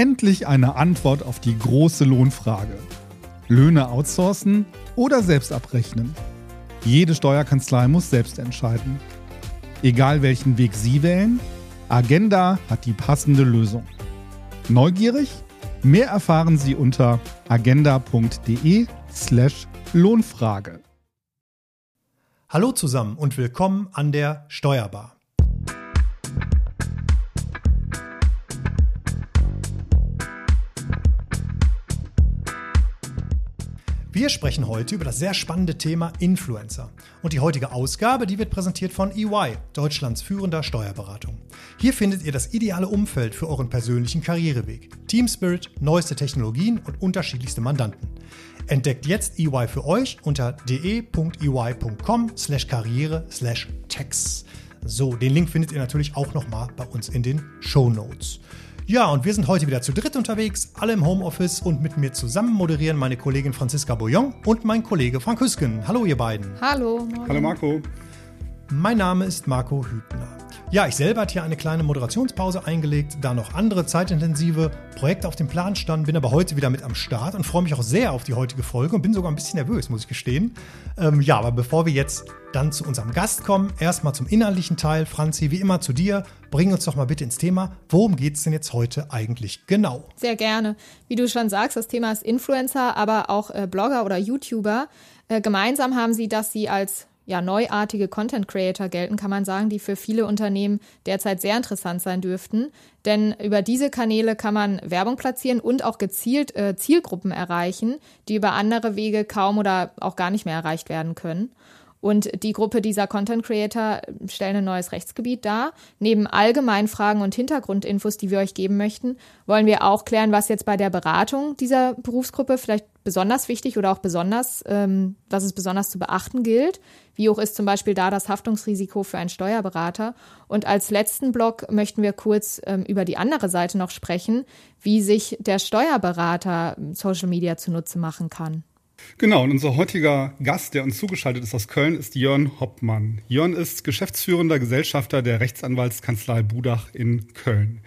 endlich eine Antwort auf die große Lohnfrage. Löhne outsourcen oder selbst abrechnen? Jede Steuerkanzlei muss selbst entscheiden. Egal welchen Weg Sie wählen, Agenda hat die passende Lösung. Neugierig? Mehr erfahren Sie unter agenda.de/slash Lohnfrage. Hallo zusammen und willkommen an der Steuerbar. Wir sprechen heute über das sehr spannende Thema Influencer. Und die heutige Ausgabe, die wird präsentiert von EY, Deutschlands führender Steuerberatung. Hier findet ihr das ideale Umfeld für euren persönlichen Karriereweg. Team Spirit, neueste Technologien und unterschiedlichste Mandanten. Entdeckt jetzt EY für euch unter de.ey.com slash karriere slash tax. So, den Link findet ihr natürlich auch nochmal bei uns in den Show Notes. Ja, und wir sind heute wieder zu dritt unterwegs, alle im Homeoffice und mit mir zusammen moderieren meine Kollegin Franziska Bouillon und mein Kollege Frank Hüsken. Hallo ihr beiden. Hallo. Hallo Marco. Mein Name ist Marco Hübner. Ja, ich selber hatte hier eine kleine Moderationspause eingelegt, da noch andere zeitintensive Projekte auf dem Plan standen, bin aber heute wieder mit am Start und freue mich auch sehr auf die heutige Folge und bin sogar ein bisschen nervös, muss ich gestehen. Ähm, ja, aber bevor wir jetzt dann zu unserem Gast kommen, erstmal zum inhaltlichen Teil. Franzi, wie immer zu dir. Bring uns doch mal bitte ins Thema. Worum geht es denn jetzt heute eigentlich genau? Sehr gerne. Wie du schon sagst, das Thema ist Influencer, aber auch äh, Blogger oder YouTuber. Äh, gemeinsam haben sie, dass sie als ja, neuartige Content Creator gelten, kann man sagen, die für viele Unternehmen derzeit sehr interessant sein dürften. Denn über diese Kanäle kann man Werbung platzieren und auch gezielt äh, Zielgruppen erreichen, die über andere Wege kaum oder auch gar nicht mehr erreicht werden können. Und die Gruppe dieser Content Creator stellen ein neues Rechtsgebiet dar. Neben allgemeinen Fragen und Hintergrundinfos, die wir euch geben möchten, wollen wir auch klären, was jetzt bei der Beratung dieser Berufsgruppe vielleicht besonders wichtig oder auch besonders, ähm, was es besonders zu beachten gilt. Wie hoch ist zum Beispiel da das Haftungsrisiko für einen Steuerberater? Und als letzten Block möchten wir kurz ähm, über die andere Seite noch sprechen, wie sich der Steuerberater Social Media zunutze machen kann. Genau, und unser heutiger Gast, der uns zugeschaltet ist aus Köln, ist Jörn Hoppmann. Jörn ist geschäftsführender Gesellschafter der Rechtsanwaltskanzlei Budach in Köln.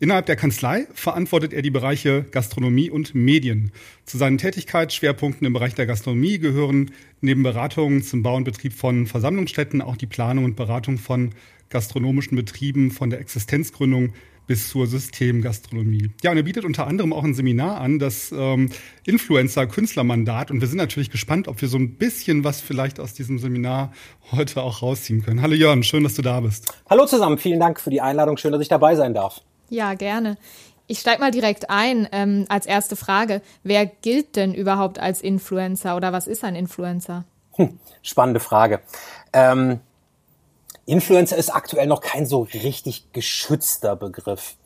Innerhalb der Kanzlei verantwortet er die Bereiche Gastronomie und Medien. Zu seinen Tätigkeitsschwerpunkten im Bereich der Gastronomie gehören neben Beratungen zum Bau und Betrieb von Versammlungsstätten auch die Planung und Beratung von gastronomischen Betrieben von der Existenzgründung bis zur Systemgastronomie. Ja, und er bietet unter anderem auch ein Seminar an, das ähm, Influencer-Künstlermandat. Und wir sind natürlich gespannt, ob wir so ein bisschen was vielleicht aus diesem Seminar heute auch rausziehen können. Hallo Jörn, schön, dass du da bist. Hallo zusammen, vielen Dank für die Einladung. Schön, dass ich dabei sein darf. Ja, gerne. Ich steige mal direkt ein ähm, als erste Frage. Wer gilt denn überhaupt als Influencer oder was ist ein Influencer? Hm, spannende Frage. Ähm, Influencer ist aktuell noch kein so richtig geschützter Begriff.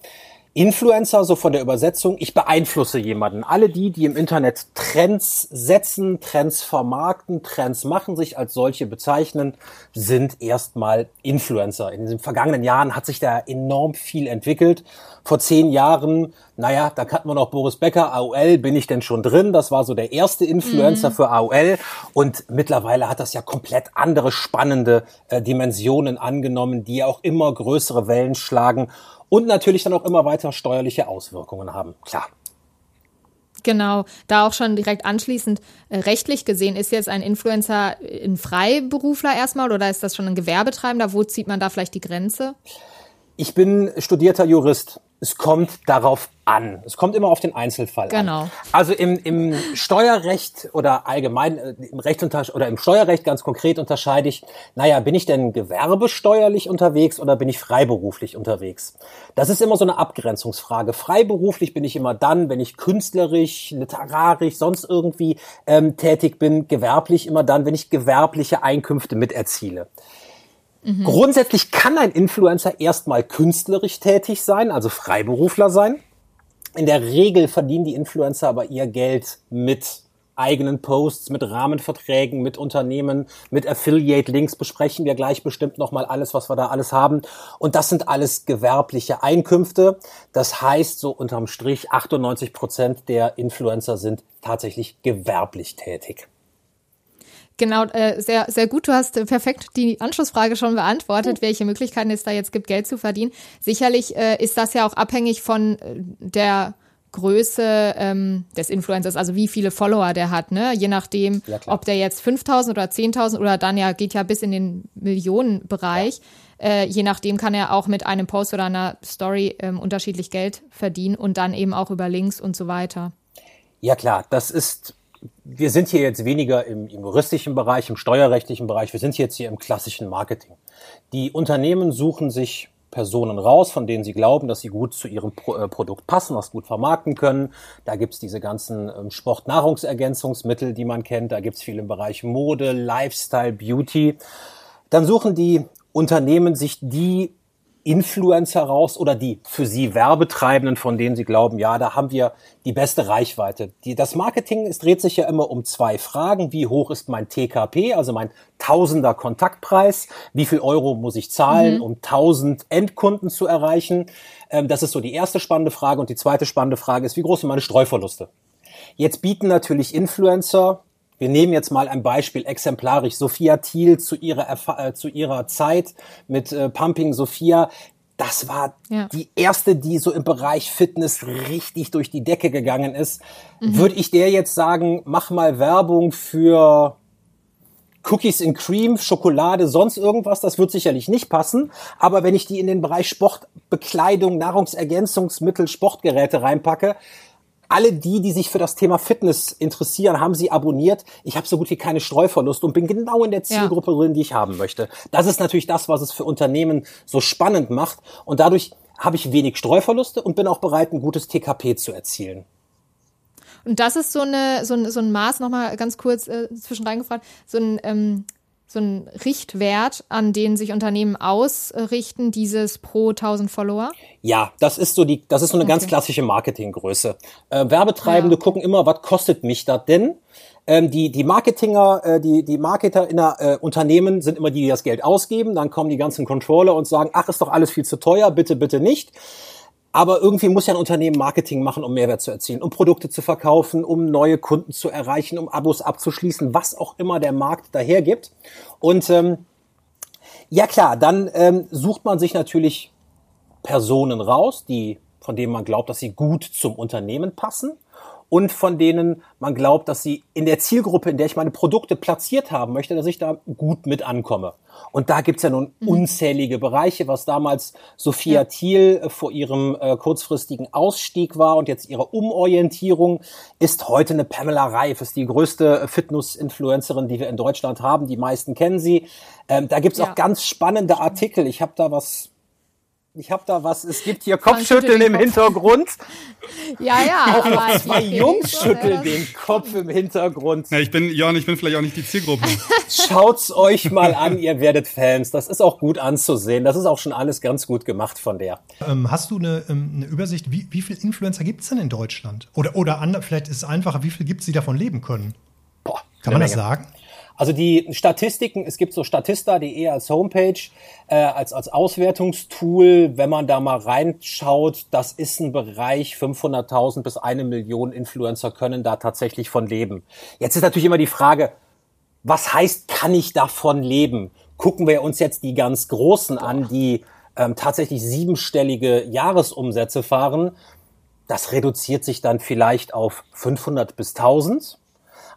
Influencer, so von der Übersetzung, ich beeinflusse jemanden. Alle die, die im Internet Trends setzen, Trends vermarkten, Trends machen, sich als solche bezeichnen, sind erstmal Influencer. In den vergangenen Jahren hat sich da enorm viel entwickelt. Vor zehn Jahren, naja, da kannten wir noch Boris Becker, AOL, bin ich denn schon drin? Das war so der erste Influencer mhm. für AOL. Und mittlerweile hat das ja komplett andere spannende äh, Dimensionen angenommen, die ja auch immer größere Wellen schlagen und natürlich dann auch immer weiter steuerliche Auswirkungen haben. Klar. Genau, da auch schon direkt anschließend äh, rechtlich gesehen, ist jetzt ein Influencer ein Freiberufler erstmal oder ist das schon ein Gewerbetreibender? Wo zieht man da vielleicht die Grenze? Ich bin studierter Jurist es kommt darauf an. Es kommt immer auf den Einzelfall genau. an. Also im, im Steuerrecht oder allgemein äh, im Recht oder im Steuerrecht ganz konkret unterscheide ich, naja, bin ich denn gewerbesteuerlich unterwegs oder bin ich freiberuflich unterwegs? Das ist immer so eine Abgrenzungsfrage. Freiberuflich bin ich immer dann, wenn ich künstlerisch, literarisch, sonst irgendwie ähm, tätig bin. Gewerblich immer dann, wenn ich gewerbliche Einkünfte miterziele. Mhm. Grundsätzlich kann ein Influencer erstmal künstlerisch tätig sein, also Freiberufler sein. In der Regel verdienen die Influencer aber ihr Geld mit eigenen Posts, mit Rahmenverträgen, mit Unternehmen, mit Affiliate-Links besprechen wir gleich bestimmt nochmal alles, was wir da alles haben. Und das sind alles gewerbliche Einkünfte. Das heißt, so unterm Strich 98 Prozent der Influencer sind tatsächlich gewerblich tätig. Genau, äh, sehr, sehr gut. Du hast perfekt die Anschlussfrage schon beantwortet, welche Möglichkeiten es da jetzt gibt, Geld zu verdienen. Sicherlich äh, ist das ja auch abhängig von äh, der Größe ähm, des Influencers, also wie viele Follower der hat, ne? Je nachdem, ja, ob der jetzt 5000 oder 10.000 oder dann ja geht ja bis in den Millionenbereich. Ja. Äh, je nachdem kann er auch mit einem Post oder einer Story ähm, unterschiedlich Geld verdienen und dann eben auch über Links und so weiter. Ja klar, das ist wir sind hier jetzt weniger im, im, juristischen Bereich, im steuerrechtlichen Bereich, wir sind jetzt hier im klassischen Marketing. Die Unternehmen suchen sich Personen raus, von denen sie glauben, dass sie gut zu ihrem Pro äh, Produkt passen, das gut vermarkten können. Da gibt's diese ganzen ähm, Sportnahrungsergänzungsmittel, die man kennt. Da gibt's viel im Bereich Mode, Lifestyle, Beauty. Dann suchen die Unternehmen sich die Influencer raus oder die für sie Werbetreibenden, von denen sie glauben, ja, da haben wir die beste Reichweite. Die, das Marketing es dreht sich ja immer um zwei Fragen. Wie hoch ist mein TKP, also mein Tausender Kontaktpreis? Wie viel Euro muss ich zahlen, mhm. um 1000 Endkunden zu erreichen? Ähm, das ist so die erste spannende Frage. Und die zweite spannende Frage ist, wie groß sind meine Streuverluste? Jetzt bieten natürlich Influencer wir nehmen jetzt mal ein Beispiel exemplarisch. Sophia Thiel zu ihrer, Erfa äh, zu ihrer Zeit mit äh, Pumping Sophia. Das war ja. die erste, die so im Bereich Fitness richtig durch die Decke gegangen ist. Mhm. Würde ich der jetzt sagen, mach mal Werbung für Cookies in Cream, Schokolade, sonst irgendwas, das wird sicherlich nicht passen. Aber wenn ich die in den Bereich Sportbekleidung, Nahrungsergänzungsmittel, Sportgeräte reinpacke, alle die, die sich für das Thema Fitness interessieren, haben sie abonniert. Ich habe so gut wie keine Streuverlust und bin genau in der Zielgruppe ja. drin, die ich haben möchte. Das ist natürlich das, was es für Unternehmen so spannend macht. Und dadurch habe ich wenig Streuverluste und bin auch bereit, ein gutes TKP zu erzielen. Und das ist so eine so ein, so ein Maß nochmal ganz kurz äh, zwischen reingefragt, so ein ähm, so ein Richtwert, an den sich Unternehmen ausrichten, dieses pro 1000 Follower? Ja, das ist so die, das ist so eine okay. ganz klassische Marketinggröße. Äh, Werbetreibende ja. gucken immer, was kostet mich das denn? Ähm, die, die Marketinger, äh, die, die Marketer in der äh, Unternehmen sind immer die, die das Geld ausgeben. Dann kommen die ganzen Controller und sagen, ach, ist doch alles viel zu teuer, bitte, bitte nicht. Aber irgendwie muss ja ein Unternehmen Marketing machen, um Mehrwert zu erzielen, um Produkte zu verkaufen, um neue Kunden zu erreichen, um Abos abzuschließen, was auch immer der Markt dahergibt. Und ähm, ja klar, dann ähm, sucht man sich natürlich Personen raus, die von denen man glaubt, dass sie gut zum Unternehmen passen und von denen man glaubt, dass sie in der Zielgruppe, in der ich meine Produkte platziert haben möchte, dass ich da gut mit ankomme. Und da gibt's ja nun mhm. unzählige Bereiche, was damals Sophia ja. Thiel äh, vor ihrem äh, kurzfristigen Ausstieg war und jetzt ihre Umorientierung ist heute eine Pamela Reif, ist die größte Fitness-Influencerin, die wir in Deutschland haben. Die meisten kennen sie. Ähm, da gibt's ja. auch ganz spannende Artikel. Ich habe da was ich habe da was, es gibt hier Kopfschütteln im Kopf. Hintergrund. Ja, ja. Auch zwei Jungs schütteln den Kopf im Hintergrund. Ja, ich bin, Jörn, ich bin vielleicht auch nicht die Zielgruppe. Schaut's euch mal an, ihr werdet Fans. Das ist auch gut anzusehen. Das ist auch schon alles ganz gut gemacht von der. Ähm, hast du eine, ähm, eine Übersicht, wie, wie viele Influencer gibt's denn in Deutschland? Oder, oder andere, vielleicht ist es einfacher, wie viel gibt's, die davon leben können? Boah, Kann man das sagen? Also die Statistiken, es gibt so statista.de als Homepage, äh, als, als Auswertungstool. Wenn man da mal reinschaut, das ist ein Bereich, 500.000 bis eine Million Influencer können da tatsächlich von leben. Jetzt ist natürlich immer die Frage, was heißt, kann ich davon leben? Gucken wir uns jetzt die ganz Großen an, die ähm, tatsächlich siebenstellige Jahresumsätze fahren. Das reduziert sich dann vielleicht auf 500 bis 1000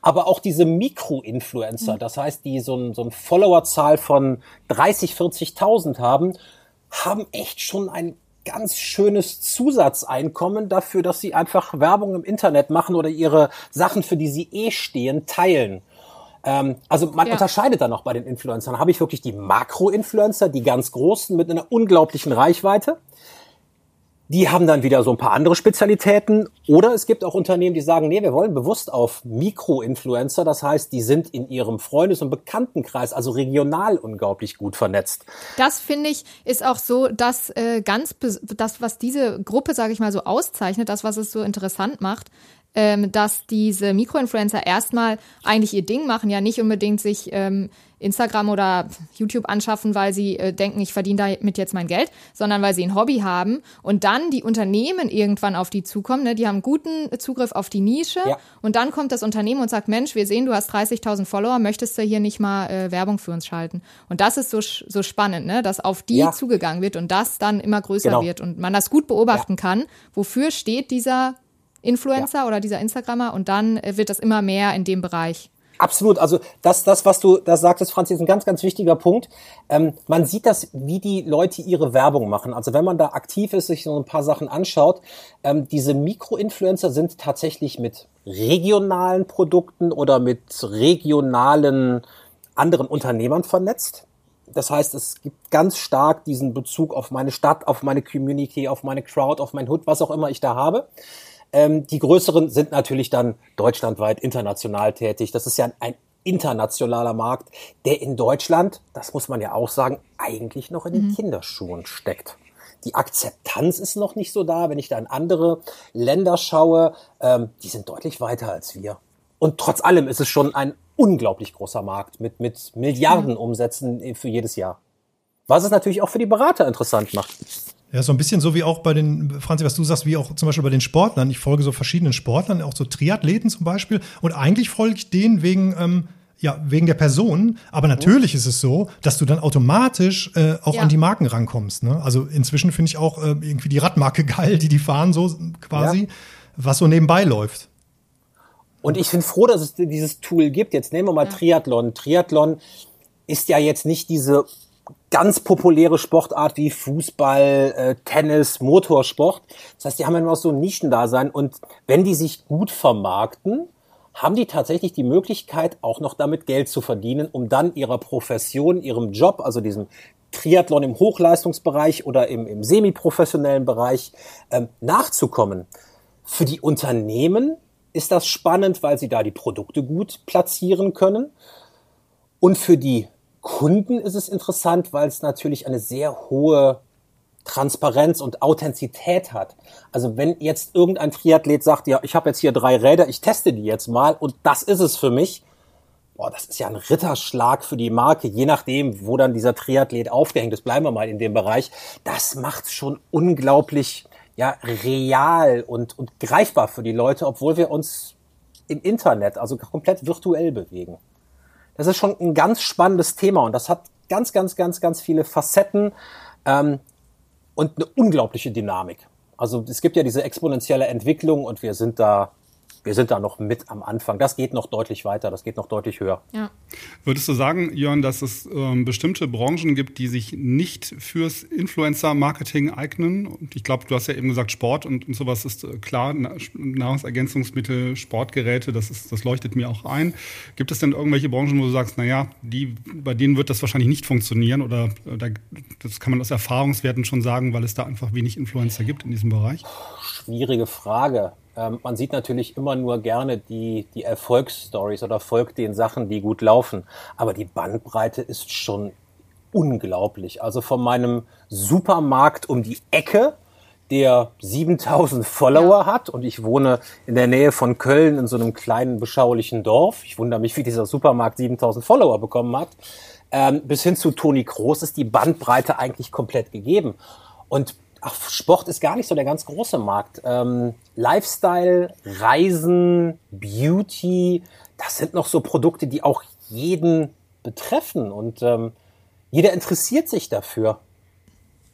aber auch diese Mikro-Influencer, das heißt, die so ein, so ein Followerzahl von 30, 40.000 haben, haben echt schon ein ganz schönes Zusatzeinkommen dafür, dass sie einfach Werbung im Internet machen oder ihre Sachen, für die sie eh stehen, teilen. Ähm, also man ja. unterscheidet da noch bei den Influencern. Habe ich wirklich die Makro-Influencer, die ganz großen mit einer unglaublichen Reichweite. Die haben dann wieder so ein paar andere Spezialitäten. Oder es gibt auch Unternehmen, die sagen, nee, wir wollen bewusst auf Mikroinfluencer. Das heißt, die sind in ihrem Freundes- und Bekanntenkreis, also regional unglaublich gut vernetzt. Das finde ich ist auch so, dass äh, ganz das, was diese Gruppe, sage ich mal, so auszeichnet, das, was es so interessant macht, ähm, dass diese Mikroinfluencer erstmal eigentlich ihr Ding machen, ja nicht unbedingt sich ähm, Instagram oder YouTube anschaffen, weil sie äh, denken, ich verdiene damit jetzt mein Geld, sondern weil sie ein Hobby haben und dann die Unternehmen irgendwann auf die zukommen. Ne? Die haben guten Zugriff auf die Nische ja. und dann kommt das Unternehmen und sagt, Mensch, wir sehen, du hast 30.000 Follower, möchtest du hier nicht mal äh, Werbung für uns schalten? Und das ist so, so spannend, ne? dass auf die ja. zugegangen wird und das dann immer größer genau. wird und man das gut beobachten ja. kann. Wofür steht dieser Influencer ja. oder dieser Instagrammer und dann äh, wird das immer mehr in dem Bereich. Absolut. Also das, das, was du da sagtest, Franz, ist ein ganz, ganz wichtiger Punkt. Ähm, man sieht das, wie die Leute ihre Werbung machen. Also wenn man da aktiv ist, sich so ein paar Sachen anschaut, ähm, diese Mikroinfluencer sind tatsächlich mit regionalen Produkten oder mit regionalen anderen Unternehmern vernetzt. Das heißt, es gibt ganz stark diesen Bezug auf meine Stadt, auf meine Community, auf meine Crowd, auf mein Hood, was auch immer ich da habe. Ähm, die größeren sind natürlich dann deutschlandweit international tätig. Das ist ja ein internationaler Markt, der in Deutschland, das muss man ja auch sagen, eigentlich noch in den mhm. Kinderschuhen steckt. Die Akzeptanz ist noch nicht so da. Wenn ich da in andere Länder schaue, ähm, die sind deutlich weiter als wir. Und trotz allem ist es schon ein unglaublich großer Markt mit, mit Milliarden Umsätzen für jedes Jahr. Was es natürlich auch für die Berater interessant macht. Ja, so ein bisschen so wie auch bei den, Franzi, was du sagst, wie auch zum Beispiel bei den Sportlern. Ich folge so verschiedenen Sportlern, auch so Triathleten zum Beispiel. Und eigentlich folge ich denen wegen, ähm, ja, wegen der Person. Aber natürlich ist es so, dass du dann automatisch äh, auch ja. an die Marken rankommst. Ne? Also inzwischen finde ich auch äh, irgendwie die Radmarke geil, die die fahren so quasi, ja. was so nebenbei läuft. Und ich bin froh, dass es dieses Tool gibt. Jetzt nehmen wir mal ja. Triathlon. Triathlon ist ja jetzt nicht diese ganz populäre Sportart wie Fußball, äh, Tennis, Motorsport. Das heißt, die haben ja nur so ein Nischendasein und wenn die sich gut vermarkten, haben die tatsächlich die Möglichkeit, auch noch damit Geld zu verdienen, um dann ihrer Profession, ihrem Job, also diesem Triathlon im Hochleistungsbereich oder im, im semiprofessionellen Bereich ähm, nachzukommen. Für die Unternehmen ist das spannend, weil sie da die Produkte gut platzieren können. Und für die Kunden ist es interessant, weil es natürlich eine sehr hohe Transparenz und Authentizität hat. Also wenn jetzt irgendein Triathlet sagt, ja, ich habe jetzt hier drei Räder, ich teste die jetzt mal und das ist es für mich, boah, das ist ja ein Ritterschlag für die Marke, je nachdem, wo dann dieser Triathlet aufgehängt ist, bleiben wir mal in dem Bereich. Das macht schon unglaublich ja, real und, und greifbar für die Leute, obwohl wir uns im Internet, also komplett virtuell bewegen. Das ist schon ein ganz spannendes Thema und das hat ganz, ganz, ganz, ganz viele Facetten ähm, und eine unglaubliche Dynamik. Also es gibt ja diese exponentielle Entwicklung und wir sind da wir sind da noch mit am Anfang. Das geht noch deutlich weiter, das geht noch deutlich höher. Ja. Würdest du sagen, Jörn, dass es ähm, bestimmte Branchen gibt, die sich nicht fürs Influencer-Marketing eignen? Und ich glaube, du hast ja eben gesagt, Sport und, und sowas ist äh, klar, Nahrungsergänzungsmittel, Sportgeräte, das, ist, das leuchtet mir auch ein. Gibt es denn irgendwelche Branchen, wo du sagst, naja, die, bei denen wird das wahrscheinlich nicht funktionieren oder äh, da, das kann man aus Erfahrungswerten schon sagen, weil es da einfach wenig Influencer gibt in diesem Bereich? Schwierige Frage. Ähm, man sieht natürlich immer nur gerne die, die Erfolgsstories oder folgt den Sachen, die gut laufen. Aber die Bandbreite ist schon unglaublich. Also von meinem Supermarkt um die Ecke, der 7000 Follower hat und ich wohne in der Nähe von Köln in so einem kleinen beschaulichen Dorf. Ich wundere mich, wie dieser Supermarkt 7000 Follower bekommen hat. Ähm, bis hin zu Toni Groß ist die Bandbreite eigentlich komplett gegeben. Und ach, Sport ist gar nicht so der ganz große Markt. Ähm, Lifestyle, Reisen, Beauty, das sind noch so Produkte, die auch jeden betreffen und ähm, jeder interessiert sich dafür.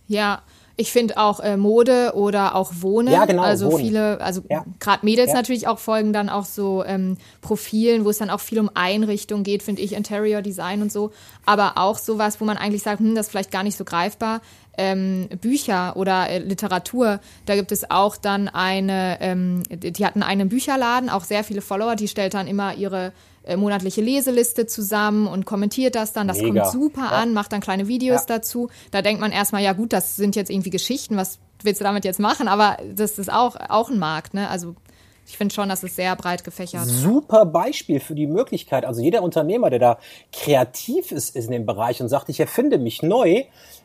Ja, ich finde auch äh, Mode oder auch Wohnen. Ja, genau. Also Wohnen. viele, also ja. gerade Mädels ja. natürlich auch folgen dann auch so ähm, Profilen, wo es dann auch viel um Einrichtung geht, finde ich, Interior Design und so. Aber auch sowas, wo man eigentlich sagt, hm, das ist vielleicht gar nicht so greifbar ähm, Bücher oder äh, Literatur. Da gibt es auch dann eine, ähm, die hatten einen Bücherladen, auch sehr viele Follower, die stellt dann immer ihre monatliche Leseliste zusammen und kommentiert das dann. Das Mega. kommt super ja. an, macht dann kleine Videos ja. dazu. Da denkt man erstmal, ja gut, das sind jetzt irgendwie Geschichten, was willst du damit jetzt machen? Aber das ist auch, auch ein Markt, ne? Also ich finde schon, das ist sehr breit gefächert. Super Beispiel für die Möglichkeit. Also jeder Unternehmer, der da kreativ ist, ist in dem Bereich und sagt, ich erfinde mich neu,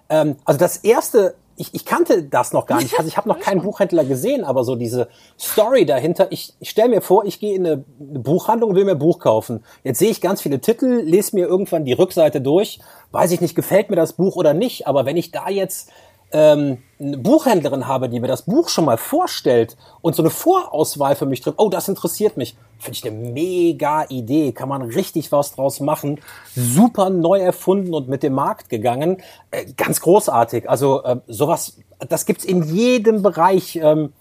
ähm, also das erste, ich, ich kannte das noch gar nicht. Also ich habe noch keinen Buchhändler gesehen, aber so diese Story dahinter. Ich, ich stelle mir vor, ich gehe in eine, eine Buchhandlung und will mir ein Buch kaufen. Jetzt sehe ich ganz viele Titel, lese mir irgendwann die Rückseite durch. Weiß ich nicht, gefällt mir das Buch oder nicht. Aber wenn ich da jetzt ähm, eine Buchhändlerin habe, die mir das Buch schon mal vorstellt und so eine Vorauswahl für mich trifft, oh, das interessiert mich, finde ich eine mega Idee, kann man richtig was draus machen, super neu erfunden und mit dem Markt gegangen, äh, ganz großartig. Also äh, sowas, das gibt's in jedem Bereich. Ähm,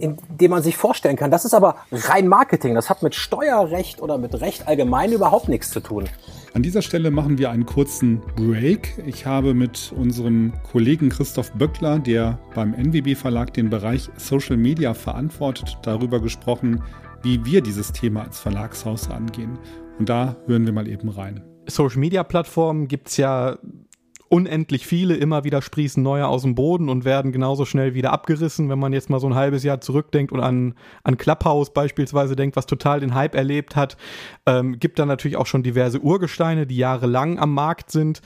in dem man sich vorstellen kann. Das ist aber rein Marketing. Das hat mit Steuerrecht oder mit Recht allgemein überhaupt nichts zu tun. An dieser Stelle machen wir einen kurzen Break. Ich habe mit unserem Kollegen Christoph Böckler, der beim NWB Verlag den Bereich Social Media verantwortet, darüber gesprochen, wie wir dieses Thema als Verlagshaus angehen. Und da hören wir mal eben rein. Social Media Plattformen gibt es ja unendlich viele, immer wieder sprießen neue aus dem Boden und werden genauso schnell wieder abgerissen. Wenn man jetzt mal so ein halbes Jahr zurückdenkt und an, an Clubhouse beispielsweise denkt, was total den Hype erlebt hat, ähm, gibt da natürlich auch schon diverse Urgesteine, die jahrelang am Markt sind.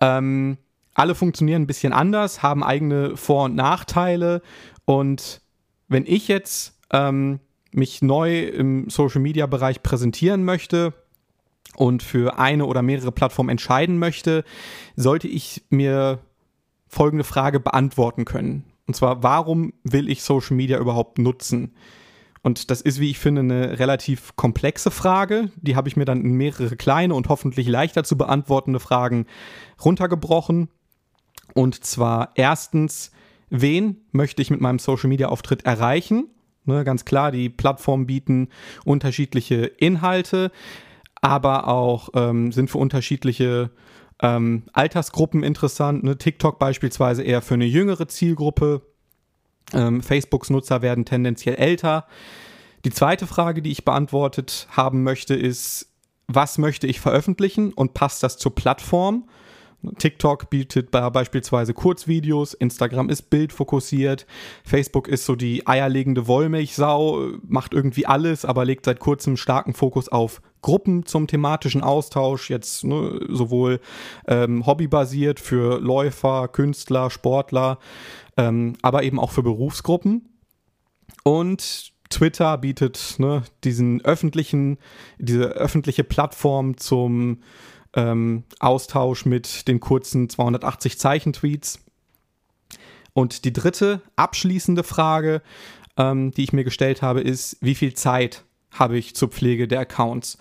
Ähm, alle funktionieren ein bisschen anders, haben eigene Vor- und Nachteile. Und wenn ich jetzt ähm, mich neu im Social-Media-Bereich präsentieren möchte, und für eine oder mehrere Plattformen entscheiden möchte, sollte ich mir folgende Frage beantworten können. Und zwar, warum will ich Social Media überhaupt nutzen? Und das ist, wie ich finde, eine relativ komplexe Frage. Die habe ich mir dann in mehrere kleine und hoffentlich leichter zu beantwortende Fragen runtergebrochen. Und zwar erstens, wen möchte ich mit meinem Social Media Auftritt erreichen? Ne, ganz klar, die Plattformen bieten unterschiedliche Inhalte aber auch ähm, sind für unterschiedliche ähm, Altersgruppen interessant. Ne? TikTok beispielsweise eher für eine jüngere Zielgruppe. Ähm, Facebooks Nutzer werden tendenziell älter. Die zweite Frage, die ich beantwortet haben möchte, ist, was möchte ich veröffentlichen und passt das zur Plattform? TikTok bietet beispielsweise Kurzvideos, Instagram ist bildfokussiert, Facebook ist so die eierlegende Wollmilchsau, macht irgendwie alles, aber legt seit kurzem starken Fokus auf Gruppen zum thematischen Austausch, jetzt ne, sowohl ähm, hobbybasiert für Läufer, Künstler, Sportler, ähm, aber eben auch für Berufsgruppen. Und Twitter bietet ne, diesen öffentlichen, diese öffentliche Plattform zum ähm, Austausch mit den kurzen 280 Zeichen Tweets. Und die dritte abschließende Frage, ähm, die ich mir gestellt habe, ist, wie viel Zeit habe ich zur Pflege der Accounts?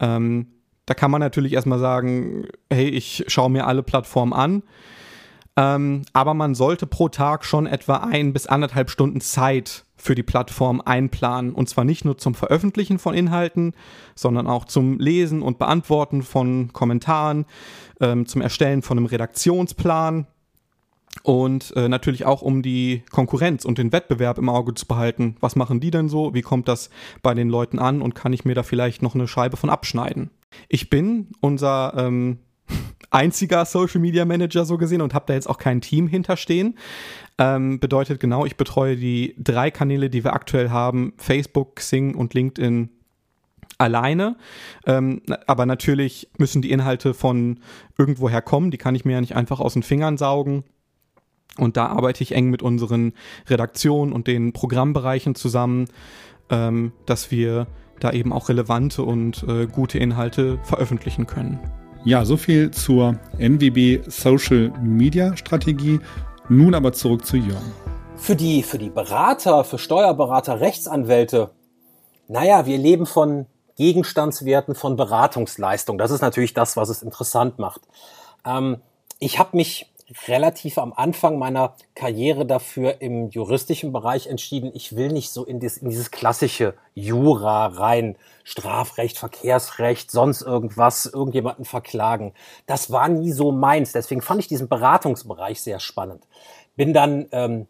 Ähm, da kann man natürlich erstmal sagen, hey, ich schaue mir alle Plattformen an. Ähm, aber man sollte pro Tag schon etwa ein bis anderthalb Stunden Zeit für die Plattform einplanen. Und zwar nicht nur zum Veröffentlichen von Inhalten, sondern auch zum Lesen und Beantworten von Kommentaren, ähm, zum Erstellen von einem Redaktionsplan und äh, natürlich auch um die Konkurrenz und den Wettbewerb im Auge zu behalten. Was machen die denn so? Wie kommt das bei den Leuten an? Und kann ich mir da vielleicht noch eine Scheibe von abschneiden? Ich bin unser ähm, einziger Social Media Manager so gesehen und habe da jetzt auch kein Team hinterstehen. Ähm, bedeutet genau, ich betreue die drei Kanäle, die wir aktuell haben, Facebook, Xing und LinkedIn alleine. Ähm, aber natürlich müssen die Inhalte von irgendwoher kommen, die kann ich mir ja nicht einfach aus den Fingern saugen. Und da arbeite ich eng mit unseren Redaktionen und den Programmbereichen zusammen, ähm, dass wir da eben auch relevante und äh, gute Inhalte veröffentlichen können. Ja, so viel zur NWB Social Media Strategie. Nun aber zurück zu Jörn. Für die, für die Berater, für Steuerberater, Rechtsanwälte, naja, wir leben von Gegenstandswerten, von Beratungsleistung. Das ist natürlich das, was es interessant macht. Ähm, ich habe mich relativ am Anfang meiner Karriere dafür im juristischen Bereich entschieden, ich will nicht so in, dieses, in dieses klassische Jura rein, Strafrecht, Verkehrsrecht, sonst irgendwas, irgendjemanden verklagen. Das war nie so meins. Deswegen fand ich diesen Beratungsbereich sehr spannend. Bin dann ähm,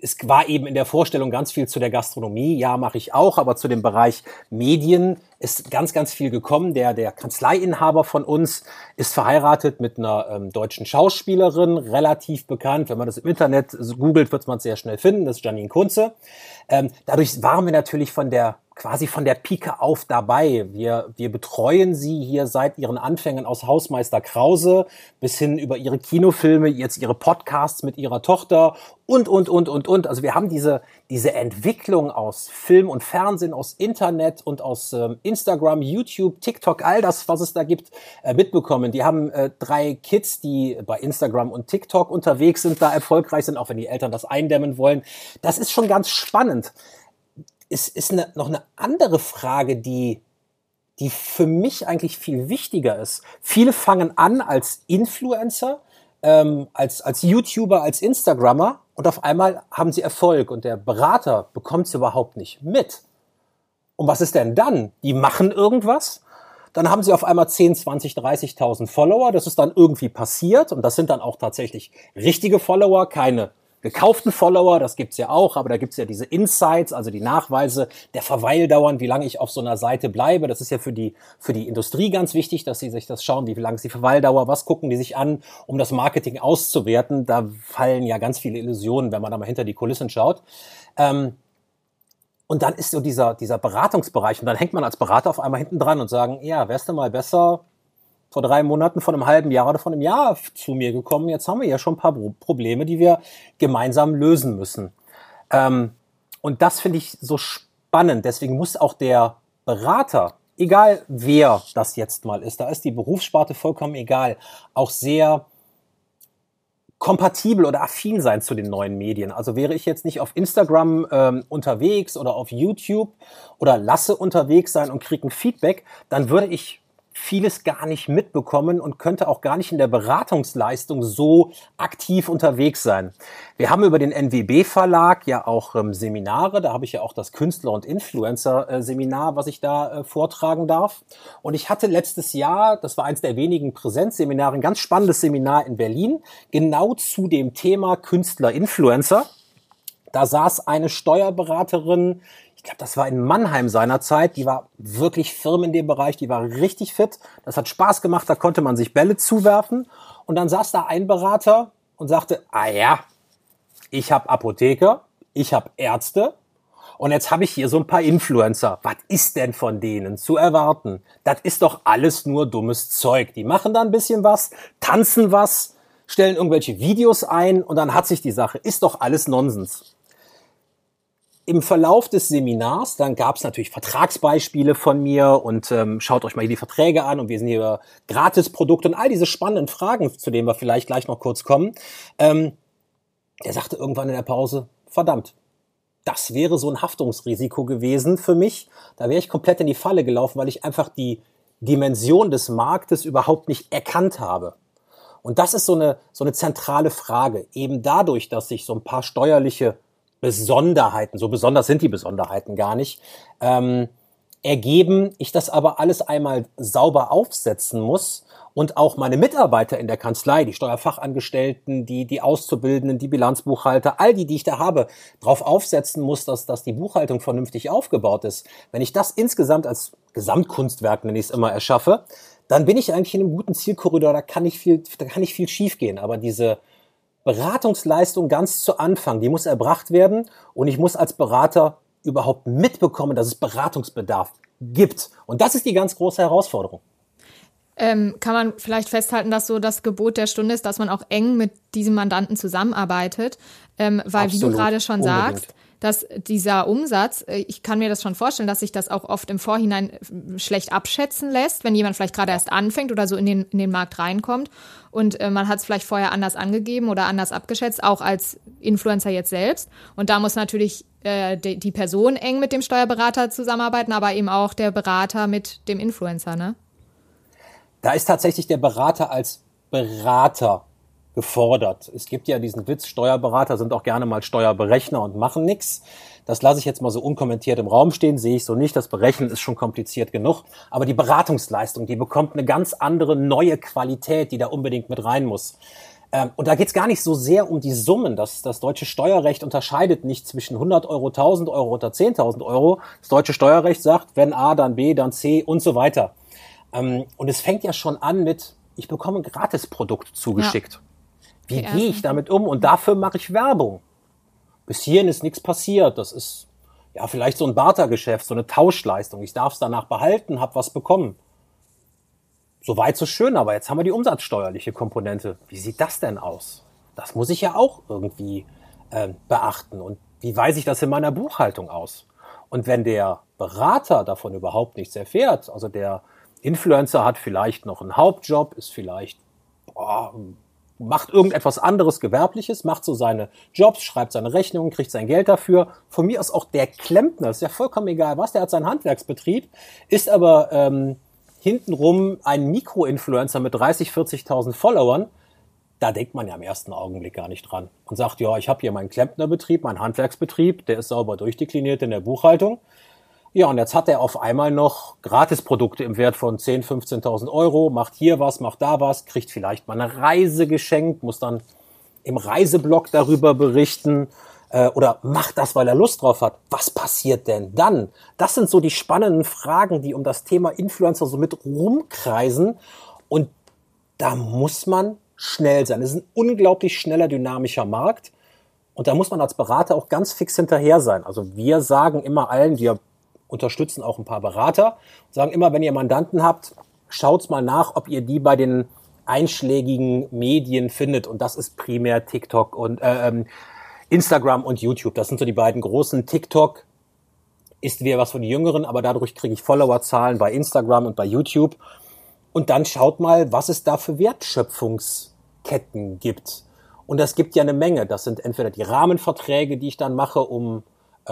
es war eben in der Vorstellung ganz viel zu der Gastronomie. Ja, mache ich auch, aber zu dem Bereich Medien ist ganz, ganz viel gekommen. Der, der Kanzleiinhaber von uns ist verheiratet mit einer ähm, deutschen Schauspielerin, relativ bekannt. Wenn man das im Internet googelt, wird man es sehr schnell finden. Das ist Janine Kunze. Ähm, dadurch waren wir natürlich von der quasi von der Pike auf dabei. Wir, wir betreuen sie hier seit ihren Anfängen aus Hausmeister Krause bis hin über ihre Kinofilme, jetzt ihre Podcasts mit ihrer Tochter und, und, und, und, und. Also wir haben diese, diese Entwicklung aus Film und Fernsehen, aus Internet und aus ähm, Instagram, YouTube, TikTok, all das, was es da gibt, äh, mitbekommen. Die haben äh, drei Kids, die bei Instagram und TikTok unterwegs sind, da erfolgreich sind, auch wenn die Eltern das eindämmen wollen. Das ist schon ganz spannend ist, ist eine, noch eine andere Frage, die, die für mich eigentlich viel wichtiger ist. Viele fangen an als Influencer, ähm, als, als YouTuber, als Instagrammer und auf einmal haben sie Erfolg und der Berater bekommt es überhaupt nicht mit. Und was ist denn dann? Die machen irgendwas, dann haben sie auf einmal 10, 20, 30.000 Follower. Das ist dann irgendwie passiert und das sind dann auch tatsächlich richtige Follower, keine gekauften Follower, das gibt's ja auch, aber da gibt's ja diese Insights, also die Nachweise der Verweildauern, wie lange ich auf so einer Seite bleibe. Das ist ja für die, für die Industrie ganz wichtig, dass sie sich das schauen, wie lange ist die Verweildauer, was gucken die sich an, um das Marketing auszuwerten. Da fallen ja ganz viele Illusionen, wenn man da mal hinter die Kulissen schaut. Ähm, und dann ist so dieser, dieser Beratungsbereich und dann hängt man als Berater auf einmal hinten dran und sagen, ja, wärst du mal besser vor drei Monaten, vor einem halben Jahr oder vor einem Jahr zu mir gekommen. Jetzt haben wir ja schon ein paar Probleme, die wir gemeinsam lösen müssen. Ähm, und das finde ich so spannend. Deswegen muss auch der Berater, egal wer das jetzt mal ist, da ist die Berufssparte vollkommen egal, auch sehr kompatibel oder affin sein zu den neuen Medien. Also wäre ich jetzt nicht auf Instagram ähm, unterwegs oder auf YouTube oder lasse unterwegs sein und kriege ein Feedback, dann würde ich vieles gar nicht mitbekommen und könnte auch gar nicht in der Beratungsleistung so aktiv unterwegs sein. Wir haben über den NWB Verlag ja auch ähm, Seminare, da habe ich ja auch das Künstler- und Influencer-Seminar, was ich da äh, vortragen darf. Und ich hatte letztes Jahr, das war eins der wenigen Präsenzseminare, ein ganz spannendes Seminar in Berlin, genau zu dem Thema Künstler-Influencer. Da saß eine Steuerberaterin, glaube, das war in Mannheim seinerzeit. Die war wirklich firm in dem Bereich, die war richtig fit. Das hat Spaß gemacht, da konnte man sich Bälle zuwerfen. Und dann saß da ein Berater und sagte, ah ja, ich habe Apotheker, ich habe Ärzte und jetzt habe ich hier so ein paar Influencer. Was ist denn von denen zu erwarten? Das ist doch alles nur dummes Zeug. Die machen da ein bisschen was, tanzen was, stellen irgendwelche Videos ein und dann hat sich die Sache. Ist doch alles Nonsens im Verlauf des Seminars, dann gab es natürlich Vertragsbeispiele von mir und ähm, schaut euch mal hier die Verträge an und wir sind hier über Gratisprodukte und all diese spannenden Fragen, zu denen wir vielleicht gleich noch kurz kommen. Ähm, der sagte irgendwann in der Pause, verdammt, das wäre so ein Haftungsrisiko gewesen für mich. Da wäre ich komplett in die Falle gelaufen, weil ich einfach die Dimension des Marktes überhaupt nicht erkannt habe. Und das ist so eine, so eine zentrale Frage. Eben dadurch, dass sich so ein paar steuerliche Besonderheiten, so besonders sind die Besonderheiten gar nicht, ähm, ergeben, ich das aber alles einmal sauber aufsetzen muss und auch meine Mitarbeiter in der Kanzlei, die Steuerfachangestellten, die, die Auszubildenden, die Bilanzbuchhalter, all die, die ich da habe, darauf aufsetzen muss, dass, dass die Buchhaltung vernünftig aufgebaut ist. Wenn ich das insgesamt als Gesamtkunstwerk, nenne ich es immer, erschaffe, dann bin ich eigentlich in einem guten Zielkorridor, da kann nicht viel, da kann nicht viel schiefgehen. Aber diese, Beratungsleistung ganz zu Anfang, die muss erbracht werden und ich muss als Berater überhaupt mitbekommen, dass es Beratungsbedarf gibt. Und das ist die ganz große Herausforderung. Ähm, kann man vielleicht festhalten, dass so das Gebot der Stunde ist, dass man auch eng mit diesem Mandanten zusammenarbeitet, ähm, weil Absolut. wie du gerade schon Unbedingt. sagst, dass dieser Umsatz, äh, ich kann mir das schon vorstellen, dass sich das auch oft im Vorhinein äh, schlecht abschätzen lässt, wenn jemand vielleicht gerade erst anfängt oder so in den, in den Markt reinkommt und äh, man hat es vielleicht vorher anders angegeben oder anders abgeschätzt, auch als Influencer jetzt selbst. Und da muss natürlich äh, die, die Person eng mit dem Steuerberater zusammenarbeiten, aber eben auch der Berater mit dem Influencer, ne? Da ist tatsächlich der Berater als Berater gefordert. Es gibt ja diesen Witz, Steuerberater sind auch gerne mal Steuerberechner und machen nichts. Das lasse ich jetzt mal so unkommentiert im Raum stehen, sehe ich so nicht. Das Berechnen ist schon kompliziert genug. Aber die Beratungsleistung, die bekommt eine ganz andere neue Qualität, die da unbedingt mit rein muss. Ähm, und da geht es gar nicht so sehr um die Summen. Das, das deutsche Steuerrecht unterscheidet nicht zwischen 100 Euro, 1000 Euro oder 10.000 Euro. Das deutsche Steuerrecht sagt, wenn A, dann B, dann C und so weiter. Ähm, und es fängt ja schon an mit, ich bekomme ein Gratisprodukt zugeschickt. Ja. Wie gehe ich damit um? Und dafür mache ich Werbung. Bis hierhin ist nichts passiert. Das ist ja vielleicht so ein Bartergeschäft, so eine Tauschleistung. Ich darf es danach behalten, habe was bekommen. Soweit so schön, aber jetzt haben wir die umsatzsteuerliche Komponente. Wie sieht das denn aus? Das muss ich ja auch irgendwie äh, beachten. Und wie weise ich das in meiner Buchhaltung aus? Und wenn der Berater davon überhaupt nichts erfährt, also der Influencer hat vielleicht noch einen Hauptjob, ist vielleicht boah, macht irgendetwas anderes Gewerbliches, macht so seine Jobs, schreibt seine Rechnungen, kriegt sein Geld dafür. Von mir ist auch der Klempner, ist ja vollkommen egal was, der hat seinen Handwerksbetrieb, ist aber ähm, hintenrum ein Mikroinfluencer mit 30, 40.000 Followern. da denkt man ja im ersten Augenblick gar nicht dran und sagt, ja, ich habe hier meinen Klempnerbetrieb, meinen Handwerksbetrieb, der ist sauber durchdekliniert in der Buchhaltung. Ja, und jetzt hat er auf einmal noch Gratisprodukte im Wert von 10.000, 15.000 Euro, macht hier was, macht da was, kriegt vielleicht mal eine Reise geschenkt, muss dann im Reiseblog darüber berichten äh, oder macht das, weil er Lust drauf hat. Was passiert denn dann? Das sind so die spannenden Fragen, die um das Thema Influencer so mit rumkreisen. Und da muss man schnell sein. Es ist ein unglaublich schneller, dynamischer Markt. Und da muss man als Berater auch ganz fix hinterher sein. Also wir sagen immer allen, wir unterstützen auch ein paar Berater, sagen immer, wenn ihr Mandanten habt, schaut's mal nach, ob ihr die bei den einschlägigen Medien findet. Und das ist primär TikTok und äh, ähm, Instagram und YouTube. Das sind so die beiden großen. TikTok ist wieder was von den Jüngeren, aber dadurch kriege ich Followerzahlen bei Instagram und bei YouTube. Und dann schaut mal, was es da für Wertschöpfungsketten gibt. Und das gibt ja eine Menge. Das sind entweder die Rahmenverträge, die ich dann mache, um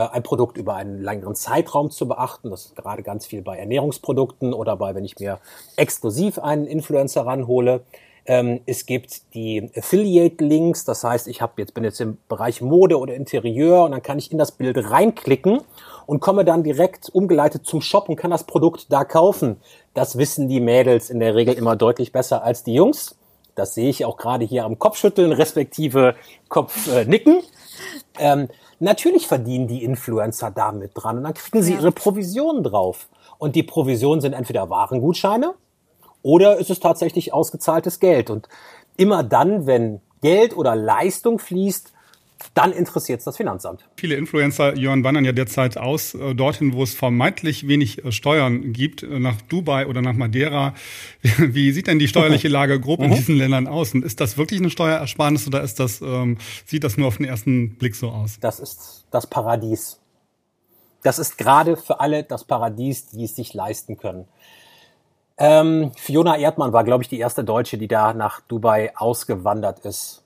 ein Produkt über einen längeren Zeitraum zu beachten. Das ist gerade ganz viel bei Ernährungsprodukten oder bei, wenn ich mir exklusiv einen Influencer ranhole. Ähm, es gibt die Affiliate-Links, das heißt, ich habe jetzt bin jetzt im Bereich Mode oder Interieur und dann kann ich in das Bild reinklicken und komme dann direkt umgeleitet zum Shop und kann das Produkt da kaufen. Das wissen die Mädels in der Regel immer deutlich besser als die Jungs. Das sehe ich auch gerade hier am Kopfschütteln, respektive Kopfnicken. Äh, ähm, natürlich verdienen die Influencer damit dran und dann kriegen sie ja. ihre Provisionen drauf. Und die Provisionen sind entweder Warengutscheine oder ist es tatsächlich ausgezahltes Geld. Und immer dann, wenn Geld oder Leistung fließt, dann interessiert es das Finanzamt. Viele Influencer, Jörn, wandern ja derzeit aus, äh, dorthin, wo es vermeintlich wenig äh, Steuern gibt, äh, nach Dubai oder nach Madeira. Wie sieht denn die steuerliche Lage grob in mhm. diesen Ländern aus? Und ist das wirklich eine Steuerersparnis oder ist das, ähm, sieht das nur auf den ersten Blick so aus? Das ist das Paradies. Das ist gerade für alle das Paradies, die es sich leisten können. Ähm, Fiona Erdmann war, glaube ich, die erste Deutsche, die da nach Dubai ausgewandert ist.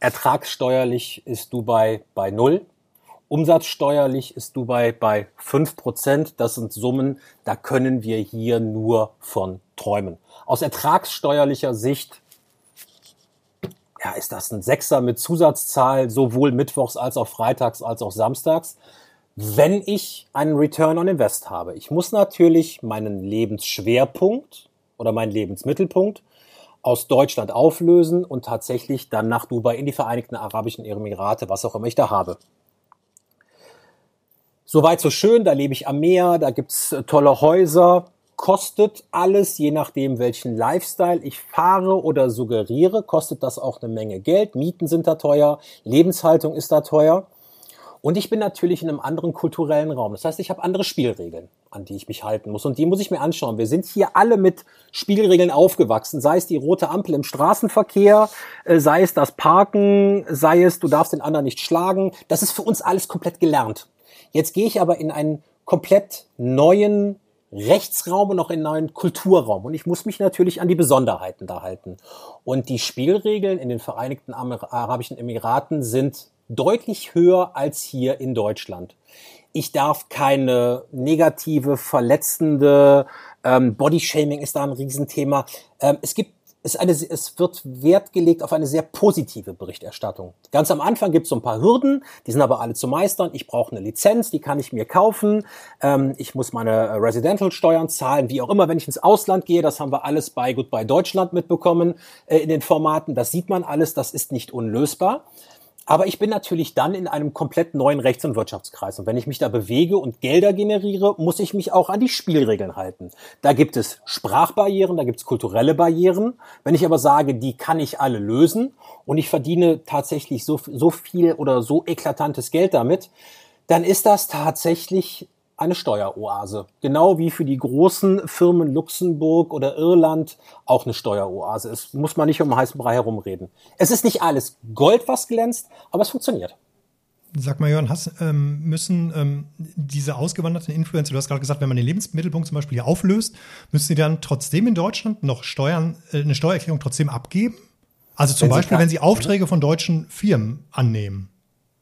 Ertragssteuerlich ist Dubai bei null. Umsatzsteuerlich ist Dubai bei fünf Prozent. Das sind Summen, da können wir hier nur von träumen. Aus ertragssteuerlicher Sicht ja, ist das ein Sechser mit Zusatzzahl, sowohl mittwochs als auch freitags als auch samstags, wenn ich einen Return on Invest habe. Ich muss natürlich meinen Lebensschwerpunkt oder meinen Lebensmittelpunkt aus Deutschland auflösen und tatsächlich dann nach Dubai in die Vereinigten Arabischen Emirate, was auch immer ich da habe. Soweit so schön, da lebe ich am Meer, da gibt's äh, tolle Häuser, kostet alles, je nachdem welchen Lifestyle ich fahre oder suggeriere, kostet das auch eine Menge Geld. Mieten sind da teuer, Lebenshaltung ist da teuer. Und ich bin natürlich in einem anderen kulturellen Raum. Das heißt, ich habe andere Spielregeln, an die ich mich halten muss. Und die muss ich mir anschauen. Wir sind hier alle mit Spielregeln aufgewachsen. Sei es die rote Ampel im Straßenverkehr, äh, sei es das Parken, sei es, du darfst den anderen nicht schlagen. Das ist für uns alles komplett gelernt. Jetzt gehe ich aber in einen komplett neuen Rechtsraum und auch in einen neuen Kulturraum. Und ich muss mich natürlich an die Besonderheiten da halten. Und die Spielregeln in den Vereinigten Arabischen Emiraten sind deutlich höher als hier in Deutschland. Ich darf keine negative, verletzende, ähm, Bodyshaming ist da ein Riesenthema. Ähm, es gibt es, eine, es wird Wert gelegt auf eine sehr positive Berichterstattung. Ganz am Anfang gibt es so ein paar Hürden, die sind aber alle zu meistern. Ich brauche eine Lizenz, die kann ich mir kaufen. Ähm, ich muss meine Residential-Steuern zahlen, wie auch immer, wenn ich ins Ausland gehe. Das haben wir alles bei Goodbye Deutschland mitbekommen äh, in den Formaten. Das sieht man alles, das ist nicht unlösbar. Aber ich bin natürlich dann in einem komplett neuen Rechts- und Wirtschaftskreis. Und wenn ich mich da bewege und Gelder generiere, muss ich mich auch an die Spielregeln halten. Da gibt es Sprachbarrieren, da gibt es kulturelle Barrieren. Wenn ich aber sage, die kann ich alle lösen und ich verdiene tatsächlich so, so viel oder so eklatantes Geld damit, dann ist das tatsächlich eine Steueroase. Genau wie für die großen Firmen Luxemburg oder Irland auch eine Steueroase ist. Muss man nicht um heißen Brei herumreden. Es ist nicht alles Gold, was glänzt, aber es funktioniert. Sag mal, Jörn, hast, ähm, müssen ähm, diese ausgewanderten Influencer, du hast gerade gesagt, wenn man den Lebensmittelpunkt zum Beispiel hier auflöst, müssen sie dann trotzdem in Deutschland noch Steuern, äh, eine Steuererklärung trotzdem abgeben? Also zum wenn Beispiel, sie wenn sie Aufträge von deutschen Firmen annehmen.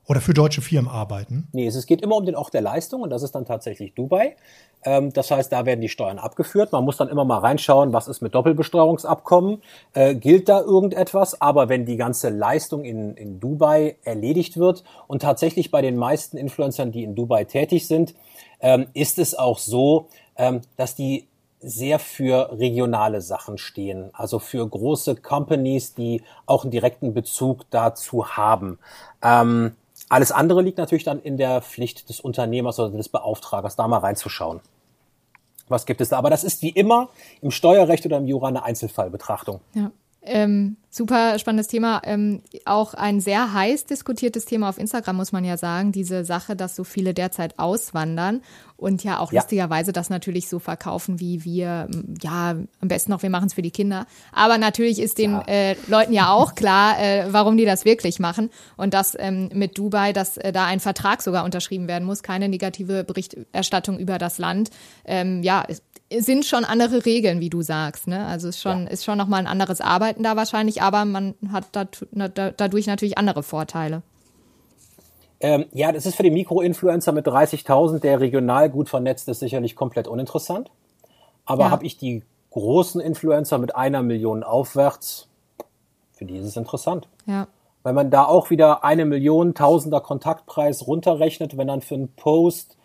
Oder für deutsche Firmen arbeiten? Nee, es geht immer um den Ort der Leistung und das ist dann tatsächlich Dubai. Ähm, das heißt, da werden die Steuern abgeführt. Man muss dann immer mal reinschauen, was ist mit Doppelbesteuerungsabkommen, äh, gilt da irgendetwas. Aber wenn die ganze Leistung in, in Dubai erledigt wird und tatsächlich bei den meisten Influencern, die in Dubai tätig sind, ähm, ist es auch so, ähm, dass die sehr für regionale Sachen stehen, also für große Companies, die auch einen direkten Bezug dazu haben. Ähm, alles andere liegt natürlich dann in der Pflicht des Unternehmers oder des Beauftragers, da mal reinzuschauen. Was gibt es da? Aber das ist wie immer im Steuerrecht oder im Jura eine Einzelfallbetrachtung. Ja. Ähm, super spannendes Thema. Ähm, auch ein sehr heiß diskutiertes Thema auf Instagram, muss man ja sagen. Diese Sache, dass so viele derzeit auswandern und ja auch ja. lustigerweise das natürlich so verkaufen, wie wir, ja, am besten noch, wir machen es für die Kinder. Aber natürlich ist den ja. äh, Leuten ja auch klar, äh, warum die das wirklich machen. Und dass ähm, mit Dubai, dass äh, da ein Vertrag sogar unterschrieben werden muss, keine negative Berichterstattung über das Land. Ähm, ja, sind schon andere Regeln, wie du sagst. Ne? Also ist schon, ja. ist schon nochmal ein anderes Arbeiten da wahrscheinlich, aber man hat dadurch natürlich andere Vorteile. Ähm, ja, das ist für den Mikroinfluencer mit 30.000, der regional gut vernetzt ist, sicherlich komplett uninteressant. Aber ja. habe ich die großen Influencer mit einer Million aufwärts, für die ist es interessant. Ja. Weil man da auch wieder eine Million Tausender Kontaktpreis runterrechnet, wenn dann für einen Post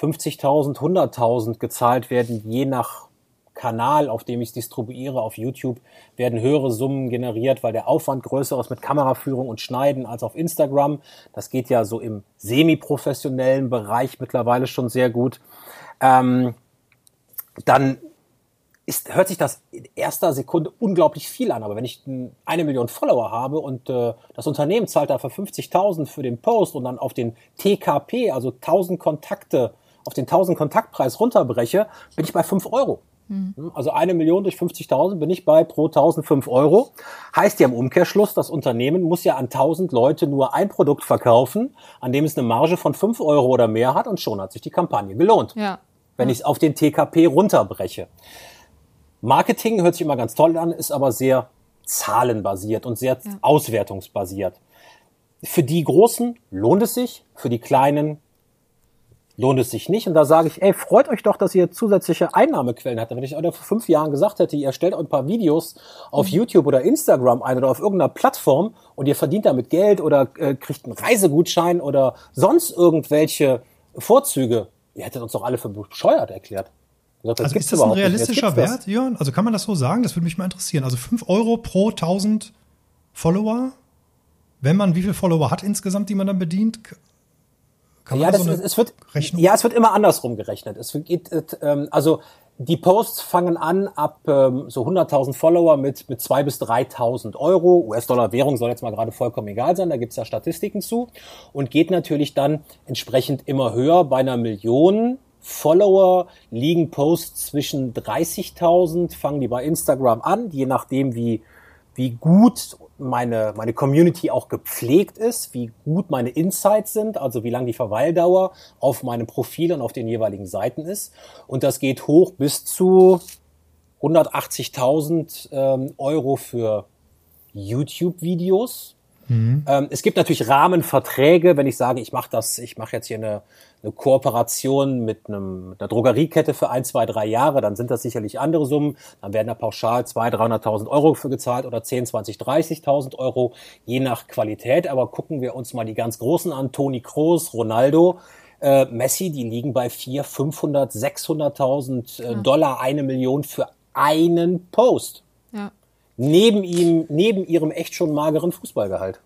50.000, 100.000 gezahlt werden, je nach Kanal, auf dem ich es distribuiere, auf YouTube, werden höhere Summen generiert, weil der Aufwand größer ist mit Kameraführung und Schneiden als auf Instagram. Das geht ja so im semi-professionellen Bereich mittlerweile schon sehr gut. Ähm, dann ist, hört sich das in erster Sekunde unglaublich viel an. Aber wenn ich eine Million Follower habe und äh, das Unternehmen zahlt dafür 50.000 für den Post und dann auf den TKP, also 1000 Kontakte, auf den 1000 Kontaktpreis runterbreche, bin ich bei 5 Euro. Mhm. Also eine Million durch 50.000 bin ich bei pro 1000 5 Euro. Heißt ja im Umkehrschluss, das Unternehmen muss ja an 1000 Leute nur ein Produkt verkaufen, an dem es eine Marge von 5 Euro oder mehr hat und schon hat sich die Kampagne gelohnt. Ja. Wenn ich es auf den TKP runterbreche. Marketing hört sich immer ganz toll an, ist aber sehr zahlenbasiert und sehr ja. auswertungsbasiert. Für die Großen lohnt es sich, für die Kleinen lohnt es sich nicht. Und da sage ich, ey, freut euch doch, dass ihr zusätzliche Einnahmequellen habt. Wenn ich euch vor fünf Jahren gesagt hätte, ihr stellt ein paar Videos auf mhm. YouTube oder Instagram ein oder auf irgendeiner Plattform und ihr verdient damit Geld oder äh, kriegt einen Reisegutschein oder sonst irgendwelche Vorzüge, ihr hättet uns doch alle für bescheuert erklärt. Gesagt, also ist das ein realistischer Wert, Jörn? Also kann man das so sagen? Das würde mich mal interessieren. Also fünf Euro pro 1000 Follower? Wenn man wie viele Follower hat insgesamt, die man dann bedient? Kann ja, das, so es wird, Rechnung? ja, es wird immer andersrum gerechnet. Es geht, ähm, also die Posts fangen an ab ähm, so 100.000 Follower mit mit zwei bis 3.000 Euro. US-Dollar-Währung soll jetzt mal gerade vollkommen egal sein, da gibt's ja Statistiken zu. Und geht natürlich dann entsprechend immer höher. Bei einer Million Follower liegen Posts zwischen 30.000, fangen die bei Instagram an, je nachdem wie wie gut meine, meine Community auch gepflegt ist, wie gut meine Insights sind, also wie lang die Verweildauer auf meinem Profil und auf den jeweiligen Seiten ist. Und das geht hoch bis zu 180.000 ähm, Euro für YouTube-Videos. Mhm. Ähm, es gibt natürlich Rahmenverträge, wenn ich sage, ich mache das, ich mache jetzt hier eine, eine Kooperation mit, einem, mit einer Drogeriekette für ein, zwei, drei Jahre, dann sind das sicherlich andere Summen. Dann werden da pauschal 200.000, 300.000 Euro für gezahlt oder 10, 20, 30.000 Euro, je nach Qualität. Aber gucken wir uns mal die ganz Großen an, Toni Kroos, Ronaldo, äh, Messi, die liegen bei 4, 500, 600.000 äh, ja. Dollar, eine Million für einen Post. Neben ihm, neben ihrem echt schon mageren Fußballgehalt.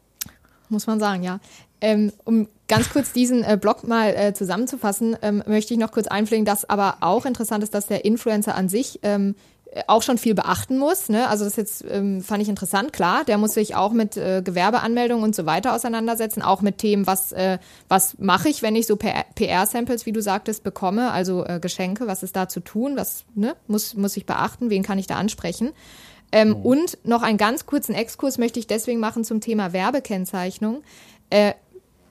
Muss man sagen, ja. Ähm, um ganz kurz diesen äh, Blog mal äh, zusammenzufassen, ähm, möchte ich noch kurz einpflegen, dass aber auch interessant ist, dass der Influencer an sich ähm, auch schon viel beachten muss. Ne? Also das jetzt ähm, fand ich interessant, klar. Der muss sich auch mit äh, Gewerbeanmeldungen und so weiter auseinandersetzen, auch mit Themen, was, äh, was mache ich, wenn ich so PR-Samples, wie du sagtest, bekomme, also äh, Geschenke, was ist da zu tun, was ne? muss, muss ich beachten, wen kann ich da ansprechen. Ähm, mhm. Und noch einen ganz kurzen Exkurs möchte ich deswegen machen zum Thema Werbekennzeichnung. Äh,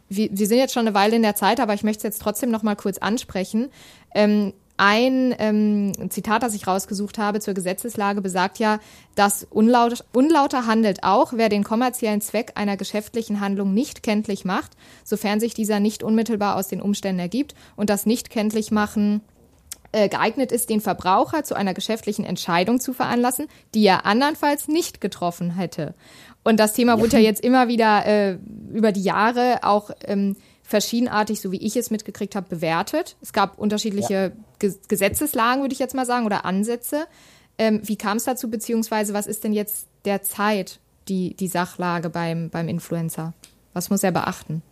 wir, wir sind jetzt schon eine Weile in der Zeit, aber ich möchte es jetzt trotzdem noch mal kurz ansprechen. Ähm, ein ähm, Zitat, das ich rausgesucht habe zur Gesetzeslage, besagt ja, dass unlaut, unlauter handelt auch, wer den kommerziellen Zweck einer geschäftlichen Handlung nicht kenntlich macht, sofern sich dieser nicht unmittelbar aus den Umständen ergibt und das nicht kenntlich machen äh, geeignet ist, den Verbraucher zu einer geschäftlichen Entscheidung zu veranlassen, die er andernfalls nicht getroffen hätte. Und das Thema wurde ja jetzt immer wieder äh, über die Jahre auch ähm, verschiedenartig, so wie ich es mitgekriegt habe, bewertet. Es gab unterschiedliche ja. Ge Gesetzeslagen, würde ich jetzt mal sagen, oder Ansätze. Ähm, wie kam es dazu, beziehungsweise was ist denn jetzt derzeit die, die Sachlage beim, beim Influencer? Was muss er beachten?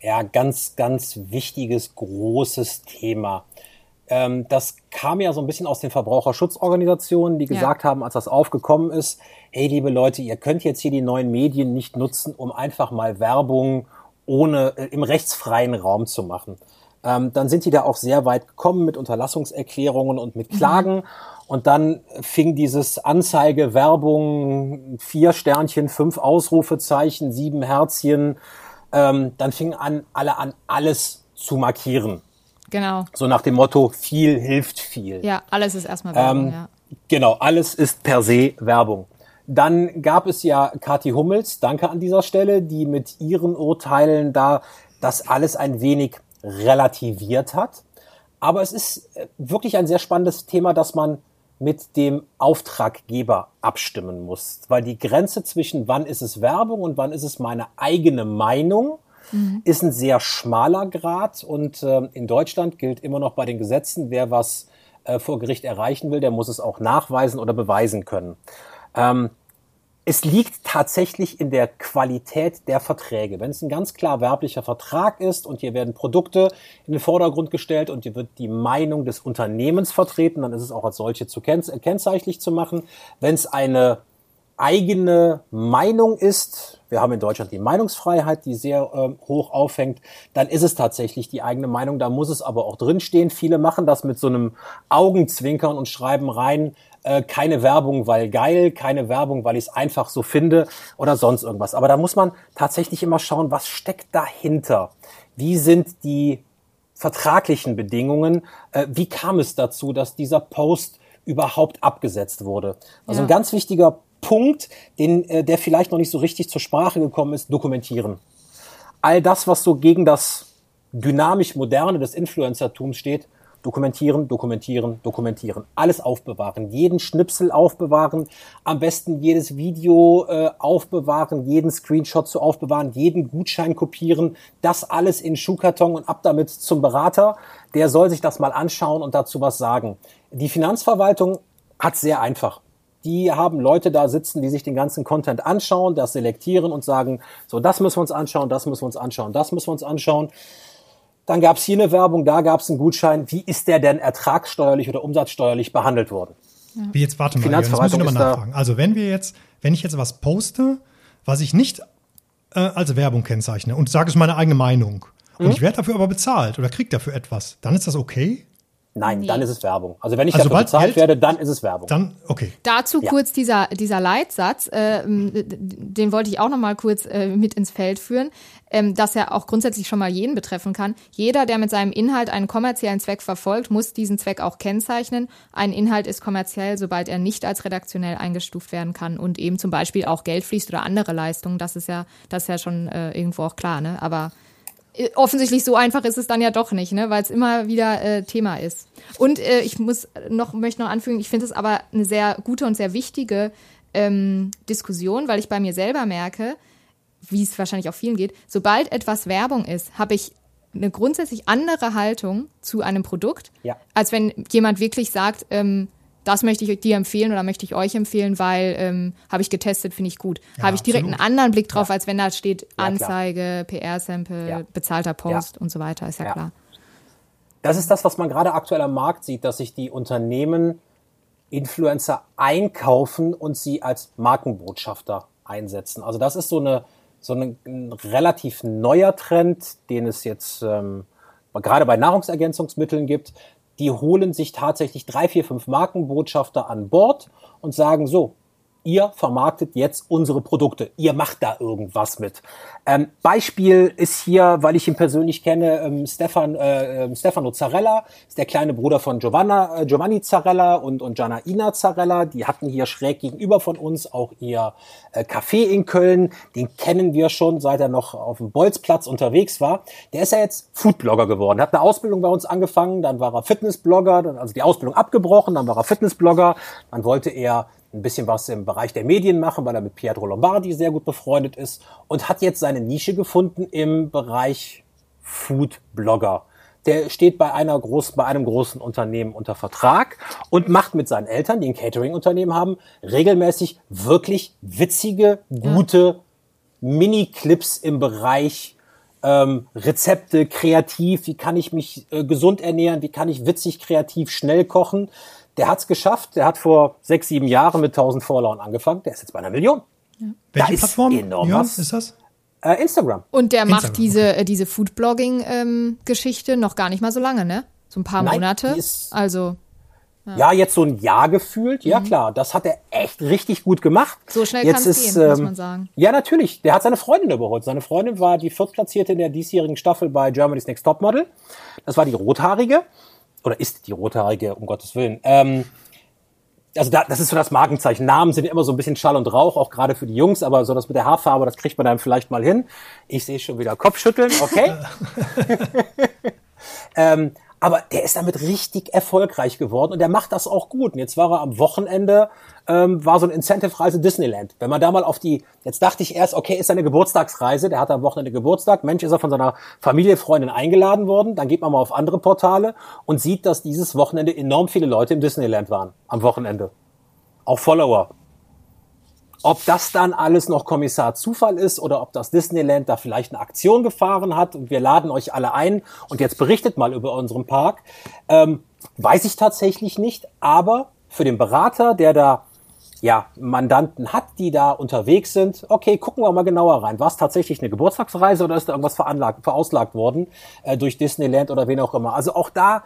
Ja, ganz, ganz wichtiges, großes Thema. Ähm, das kam ja so ein bisschen aus den Verbraucherschutzorganisationen, die gesagt ja. haben, als das aufgekommen ist, hey, liebe Leute, ihr könnt jetzt hier die neuen Medien nicht nutzen, um einfach mal Werbung ohne äh, im rechtsfreien Raum zu machen. Ähm, dann sind die da auch sehr weit gekommen mit Unterlassungserklärungen und mit Klagen. Mhm. Und dann fing dieses Anzeige, Werbung, vier Sternchen, fünf Ausrufezeichen, sieben Herzchen. Ähm, dann fingen an, alle an, alles zu markieren. Genau. So nach dem Motto, viel hilft viel. Ja, alles ist erstmal Werbung, ähm, ja. Genau, alles ist per se Werbung. Dann gab es ja Kathi Hummels, danke an dieser Stelle, die mit ihren Urteilen da das alles ein wenig relativiert hat. Aber es ist äh, wirklich ein sehr spannendes Thema, dass man mit dem Auftraggeber abstimmen muss. Weil die Grenze zwischen wann ist es Werbung und wann ist es meine eigene Meinung mhm. ist ein sehr schmaler Grad. Und äh, in Deutschland gilt immer noch bei den Gesetzen, wer was äh, vor Gericht erreichen will, der muss es auch nachweisen oder beweisen können. Ähm, es liegt tatsächlich in der Qualität der Verträge. Wenn es ein ganz klar werblicher Vertrag ist und hier werden Produkte in den Vordergrund gestellt und hier wird die Meinung des Unternehmens vertreten, dann ist es auch als solche zu kennzeichlich zu machen. Wenn es eine eigene Meinung ist, wir haben in Deutschland die Meinungsfreiheit, die sehr äh, hoch aufhängt, dann ist es tatsächlich die eigene Meinung, da muss es aber auch drinstehen. Viele machen das mit so einem Augenzwinkern und schreiben rein, äh, keine Werbung, weil geil, keine Werbung, weil ich es einfach so finde oder sonst irgendwas. Aber da muss man tatsächlich immer schauen, was steckt dahinter? Wie sind die vertraglichen Bedingungen? Äh, wie kam es dazu, dass dieser Post überhaupt abgesetzt wurde? Also ja. ein ganz wichtiger Punkt, den, äh, der vielleicht noch nicht so richtig zur Sprache gekommen ist, dokumentieren. All das, was so gegen das dynamisch Moderne des Influencertums steht, Dokumentieren, dokumentieren, dokumentieren. Alles aufbewahren. Jeden Schnipsel aufbewahren. Am besten jedes Video äh, aufbewahren, jeden Screenshot zu aufbewahren, jeden Gutschein kopieren. Das alles in Schuhkarton und ab damit zum Berater. Der soll sich das mal anschauen und dazu was sagen. Die Finanzverwaltung hat sehr einfach die haben Leute da sitzen, die sich den ganzen Content anschauen, das selektieren und sagen, so, das müssen wir uns anschauen, das müssen wir uns anschauen, das müssen wir uns anschauen. Dann gab es hier eine Werbung, da gab es einen Gutschein. Wie ist der denn ertragssteuerlich oder umsatzsteuerlich behandelt worden? Wie jetzt, warte mal, jetzt muss ich nochmal nachfragen. Also wenn wir jetzt, wenn ich jetzt was poste, was ich nicht äh, als Werbung kennzeichne und sage, es ist meine eigene Meinung, und mhm. ich werde dafür aber bezahlt oder kriege dafür etwas, dann ist das okay? Nein, nee. dann ist es Werbung. Also wenn ich also dafür bezahlt Geld, werde, dann ist es Werbung. Dann, okay. Dazu ja. kurz dieser, dieser Leitsatz, äh, den wollte ich auch noch mal kurz äh, mit ins Feld führen, ähm, dass er auch grundsätzlich schon mal jeden betreffen kann. Jeder, der mit seinem Inhalt einen kommerziellen Zweck verfolgt, muss diesen Zweck auch kennzeichnen. Ein Inhalt ist kommerziell, sobald er nicht als redaktionell eingestuft werden kann und eben zum Beispiel auch Geld fließt oder andere Leistungen. Das ist ja, das ist ja schon äh, irgendwo auch klar, ne? Aber offensichtlich so einfach ist es dann ja doch nicht, ne? weil es immer wieder äh, Thema ist. Und äh, ich muss noch möchte noch anfügen, ich finde es aber eine sehr gute und sehr wichtige ähm, Diskussion, weil ich bei mir selber merke, wie es wahrscheinlich auch vielen geht, sobald etwas Werbung ist, habe ich eine grundsätzlich andere Haltung zu einem Produkt, ja. als wenn jemand wirklich sagt, ähm, das möchte ich dir empfehlen oder möchte ich euch empfehlen, weil ähm, habe ich getestet, finde ich gut. Ja, habe ich direkt absolut. einen anderen Blick drauf, ja. als wenn da steht Anzeige, PR-Sample, bezahlter Post und so weiter, ist ja, klar. Das ist das, was man gerade aktuell am Markt sieht, dass sich die Unternehmen Influencer einkaufen und sie als Markenbotschafter einsetzen. Also das ist so eine so ein, ein relativ neuer Trend, den es jetzt ähm, gerade bei Nahrungsergänzungsmitteln gibt, die holen sich tatsächlich drei, vier, fünf Markenbotschafter an Bord und sagen so, ihr vermarktet jetzt unsere Produkte. Ihr macht da irgendwas mit. Ähm, Beispiel ist hier, weil ich ihn persönlich kenne, ähm, Stefan, äh, ähm, Stefano Zarella, ist der kleine Bruder von Giovanna, äh, Giovanni Zarella und, und Gianna Zarella. Die hatten hier schräg gegenüber von uns auch ihr äh, Café in Köln. Den kennen wir schon, seit er noch auf dem Bolzplatz unterwegs war. Der ist ja jetzt Foodblogger geworden. Hat eine Ausbildung bei uns angefangen, dann war er Fitnessblogger, also die Ausbildung abgebrochen, dann war er Fitnessblogger, dann wollte er ein bisschen was im Bereich der Medien machen, weil er mit Pietro Lombardi sehr gut befreundet ist und hat jetzt seine Nische gefunden im Bereich Food-Blogger. Der steht bei einer großen, bei einem großen Unternehmen unter Vertrag und macht mit seinen Eltern, die ein Catering-Unternehmen haben, regelmäßig wirklich witzige, gute. Mini-Clips im Bereich ähm, Rezepte, kreativ, wie kann ich mich äh, gesund ernähren, wie kann ich witzig, kreativ, schnell kochen der hat es geschafft. Der hat vor sechs, sieben Jahren mit 1000 Followern angefangen. Der ist jetzt bei einer Million. Ja. Welche da Plattform ist enorm ja, was. ist das? Äh, Instagram. Und der Instagram, macht diese, okay. äh, diese Foodblogging-Geschichte ähm, noch gar nicht mal so lange, ne? So ein paar Nein, Monate. Ist, also. Ja. ja. jetzt so ein Jahr gefühlt. Ja, mhm. klar, das hat er echt richtig gut gemacht. So schnell kann es gehen, ähm, muss man sagen. Ja, natürlich. Der hat seine Freundin überholt. Seine Freundin war die viertplatzierte in der diesjährigen Staffel bei Germany's Next Topmodel. Das war die Rothaarige oder ist die Rothaarige, um Gottes Willen. Ähm, also da, das ist so das Markenzeichen. Namen sind immer so ein bisschen Schall und Rauch, auch gerade für die Jungs, aber so das mit der Haarfarbe, das kriegt man dann vielleicht mal hin. Ich sehe schon wieder Kopfschütteln, okay. ähm, aber der ist damit richtig erfolgreich geworden und der macht das auch gut. Und jetzt war er am Wochenende, ähm, war so ein Incentive-Reise Disneyland. Wenn man da mal auf die, jetzt dachte ich erst, okay, ist seine Geburtstagsreise, der hat am Wochenende Geburtstag, Mensch, ist er von seiner Familie, Freundin eingeladen worden, dann geht man mal auf andere Portale und sieht, dass dieses Wochenende enorm viele Leute im Disneyland waren, am Wochenende. Auch Follower. Ob das dann alles noch Kommissar Zufall ist oder ob das Disneyland da vielleicht eine Aktion gefahren hat und wir laden euch alle ein und jetzt berichtet mal über unseren Park, ähm, weiß ich tatsächlich nicht. Aber für den Berater, der da ja, Mandanten hat, die da unterwegs sind, okay, gucken wir mal genauer rein. War es tatsächlich eine Geburtstagsreise oder ist da irgendwas veranlagt, verauslagt worden äh, durch Disneyland oder wen auch immer? Also auch da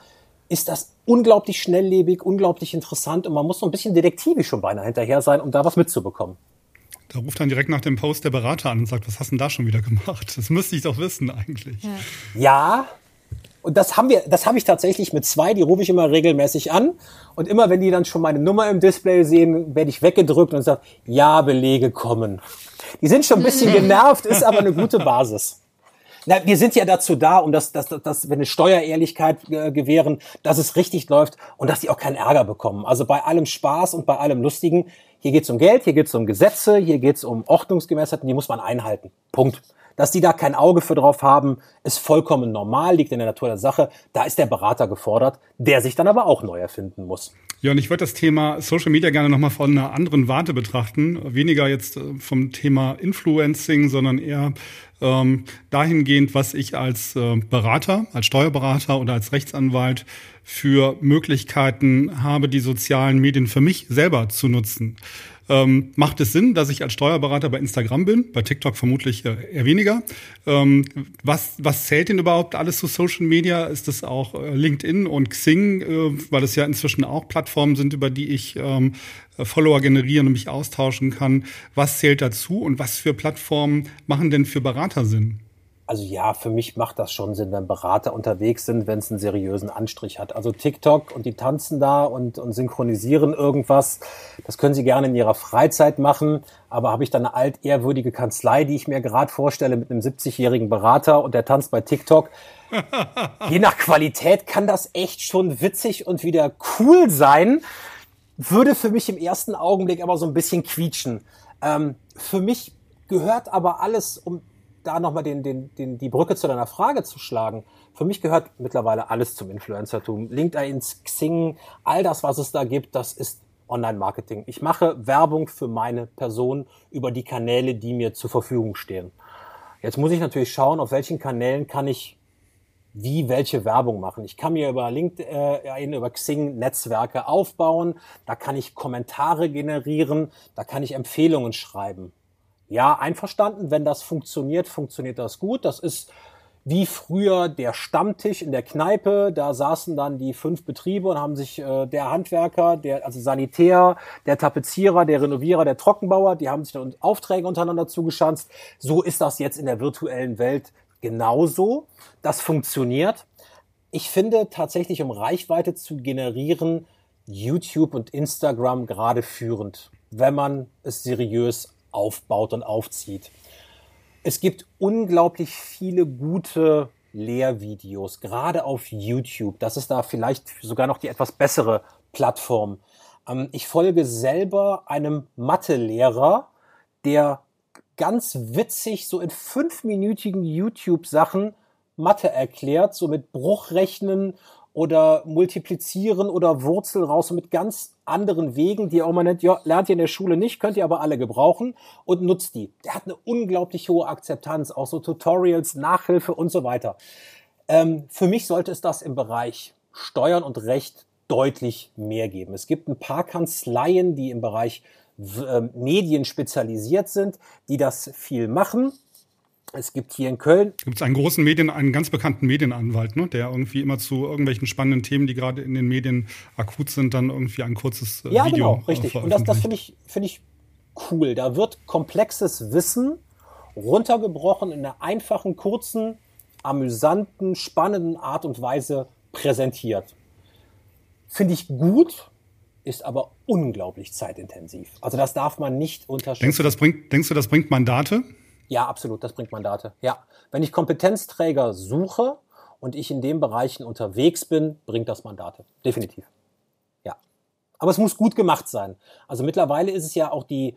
ist das unglaublich schnelllebig, unglaublich interessant und man muss so ein bisschen detektivisch schon beinahe hinterher sein, um da was mitzubekommen. Da ruft dann direkt nach dem Post der Berater an und sagt, was hast du denn da schon wieder gemacht? Das müsste ich doch wissen eigentlich. Ja, ja und das haben wir, das habe ich tatsächlich mit zwei, die rufe ich immer regelmäßig an. Und immer wenn die dann schon meine Nummer im Display sehen, werde ich weggedrückt und sage, ja, Belege kommen. Die sind schon ein bisschen genervt, ist aber eine gute Basis. Na, wir sind ja dazu da, um das, das, das, das wenn eine Steuerehrlichkeit äh, gewähren, dass es richtig läuft und dass die auch keinen Ärger bekommen. Also bei allem Spaß und bei allem Lustigen, hier geht's um Geld, hier geht's um Gesetze, hier geht's um Ordnungsgemäßheiten, die muss man einhalten. Punkt. Dass die da kein Auge für drauf haben, ist vollkommen normal, liegt in der Natur der Sache. Da ist der Berater gefordert, der sich dann aber auch neu erfinden muss. Ja, und ich würde das Thema Social Media gerne nochmal von einer anderen Warte betrachten. Weniger jetzt äh, vom Thema Influencing, sondern eher ähm, dahingehend, was ich als äh, Berater, als Steuerberater oder als Rechtsanwalt für Möglichkeiten habe, die sozialen Medien für mich selber zu nutzen. Ähm, macht es Sinn, dass ich als Steuerberater bei Instagram bin? Bei TikTok vermutlich äh, eher weniger. Ähm, was, was zählt denn überhaupt alles zu Social Media? Ist das auch äh, LinkedIn und Xing, äh, weil es ja inzwischen auch Plattformen sind, über die ich ähm, Follower generieren und mich austauschen kann? Was zählt dazu und was für Plattformen machen denn für Berater Sinn? Also ja, für mich macht das schon Sinn, wenn Berater unterwegs sind, wenn es einen seriösen Anstrich hat. Also TikTok und die tanzen da und, und synchronisieren irgendwas, das können sie gerne in ihrer Freizeit machen. Aber habe ich dann eine altehrwürdige Kanzlei, die ich mir gerade vorstelle, mit einem 70-jährigen Berater und der tanzt bei TikTok. Je nach Qualität kann das echt schon witzig und wieder cool sein. Würde für mich im ersten Augenblick aber so ein bisschen quietschen. Ähm, für mich gehört aber alles, um da nochmal den, den, den, die Brücke zu deiner Frage zu schlagen. Für mich gehört mittlerweile alles zum Influencertum. LinkedIn, Xing, all das, was es da gibt, das ist Online-Marketing. Ich mache Werbung für meine Person über die Kanäle, die mir zur Verfügung stehen. Jetzt muss ich natürlich schauen, auf welchen Kanälen kann ich wie welche Werbung machen. Ich kann mir über LinkedIn, über Xing Netzwerke aufbauen, da kann ich Kommentare generieren, da kann ich Empfehlungen schreiben ja, einverstanden. Wenn das funktioniert, funktioniert das gut. Das ist wie früher der Stammtisch in der Kneipe. Da saßen dann die fünf Betriebe und haben sich äh, der Handwerker, der also Sanitär, der Tapezierer, der Renovierer, der Trockenbauer, die haben sich dann Aufträge untereinander zugeschanzt. So ist das jetzt in der virtuellen Welt genauso. Das funktioniert. Ich finde tatsächlich, um Reichweite zu generieren, YouTube und Instagram gerade führend, wenn man es seriös aufbaut und aufzieht. Es gibt unglaublich viele gute Lehrvideos, gerade auf YouTube. Das ist da vielleicht sogar noch die etwas bessere Plattform. Ähm, ich folge selber einem Mathelehrer, der ganz witzig so in fünfminütigen YouTube-Sachen Mathe erklärt, so mit Bruchrechnen oder multiplizieren oder Wurzel raus mit ganz anderen Wegen, die auch mal nennt, ja, lernt ihr in der Schule nicht, könnt ihr aber alle gebrauchen und nutzt die. Der hat eine unglaublich hohe Akzeptanz, auch so Tutorials, Nachhilfe und so weiter. Ähm, für mich sollte es das im Bereich Steuern und Recht deutlich mehr geben. Es gibt ein paar Kanzleien, die im Bereich äh, Medien spezialisiert sind, die das viel machen. Es gibt hier in Köln. Gibt es einen großen Medien, einen ganz bekannten Medienanwalt, ne, der irgendwie immer zu irgendwelchen spannenden Themen, die gerade in den Medien akut sind, dann irgendwie ein kurzes äh, ja, Video. Ja, genau, richtig. Und das, das finde ich, finde ich cool. Da wird komplexes Wissen runtergebrochen in einer einfachen, kurzen, amüsanten, spannenden Art und Weise präsentiert. Finde ich gut, ist aber unglaublich zeitintensiv. Also das darf man nicht unterschätzen. Denkst du, das bringt, denkst du, das bringt Mandate? Ja, absolut, das bringt Mandate. Ja, wenn ich Kompetenzträger suche und ich in den Bereichen unterwegs bin, bringt das Mandate. Definitiv. Ja. Aber es muss gut gemacht sein. Also mittlerweile ist es ja auch die,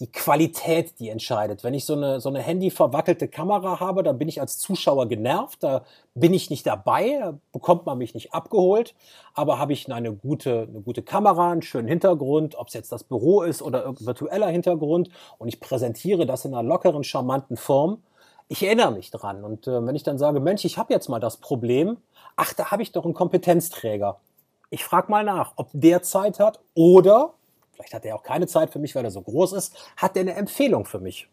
die Qualität, die entscheidet. Wenn ich so eine, so eine handy-verwackelte Kamera habe, dann bin ich als Zuschauer genervt, da bin ich nicht dabei, da bekommt man mich nicht abgeholt. Aber habe ich eine gute, eine gute Kamera, einen schönen Hintergrund, ob es jetzt das Büro ist oder irgendein virtueller Hintergrund und ich präsentiere das in einer lockeren, charmanten Form, ich erinnere mich dran. Und äh, wenn ich dann sage, Mensch, ich habe jetzt mal das Problem, ach, da habe ich doch einen Kompetenzträger. Ich frage mal nach, ob der Zeit hat oder vielleicht hat er auch keine Zeit für mich, weil er so groß ist, hat er eine Empfehlung für mich?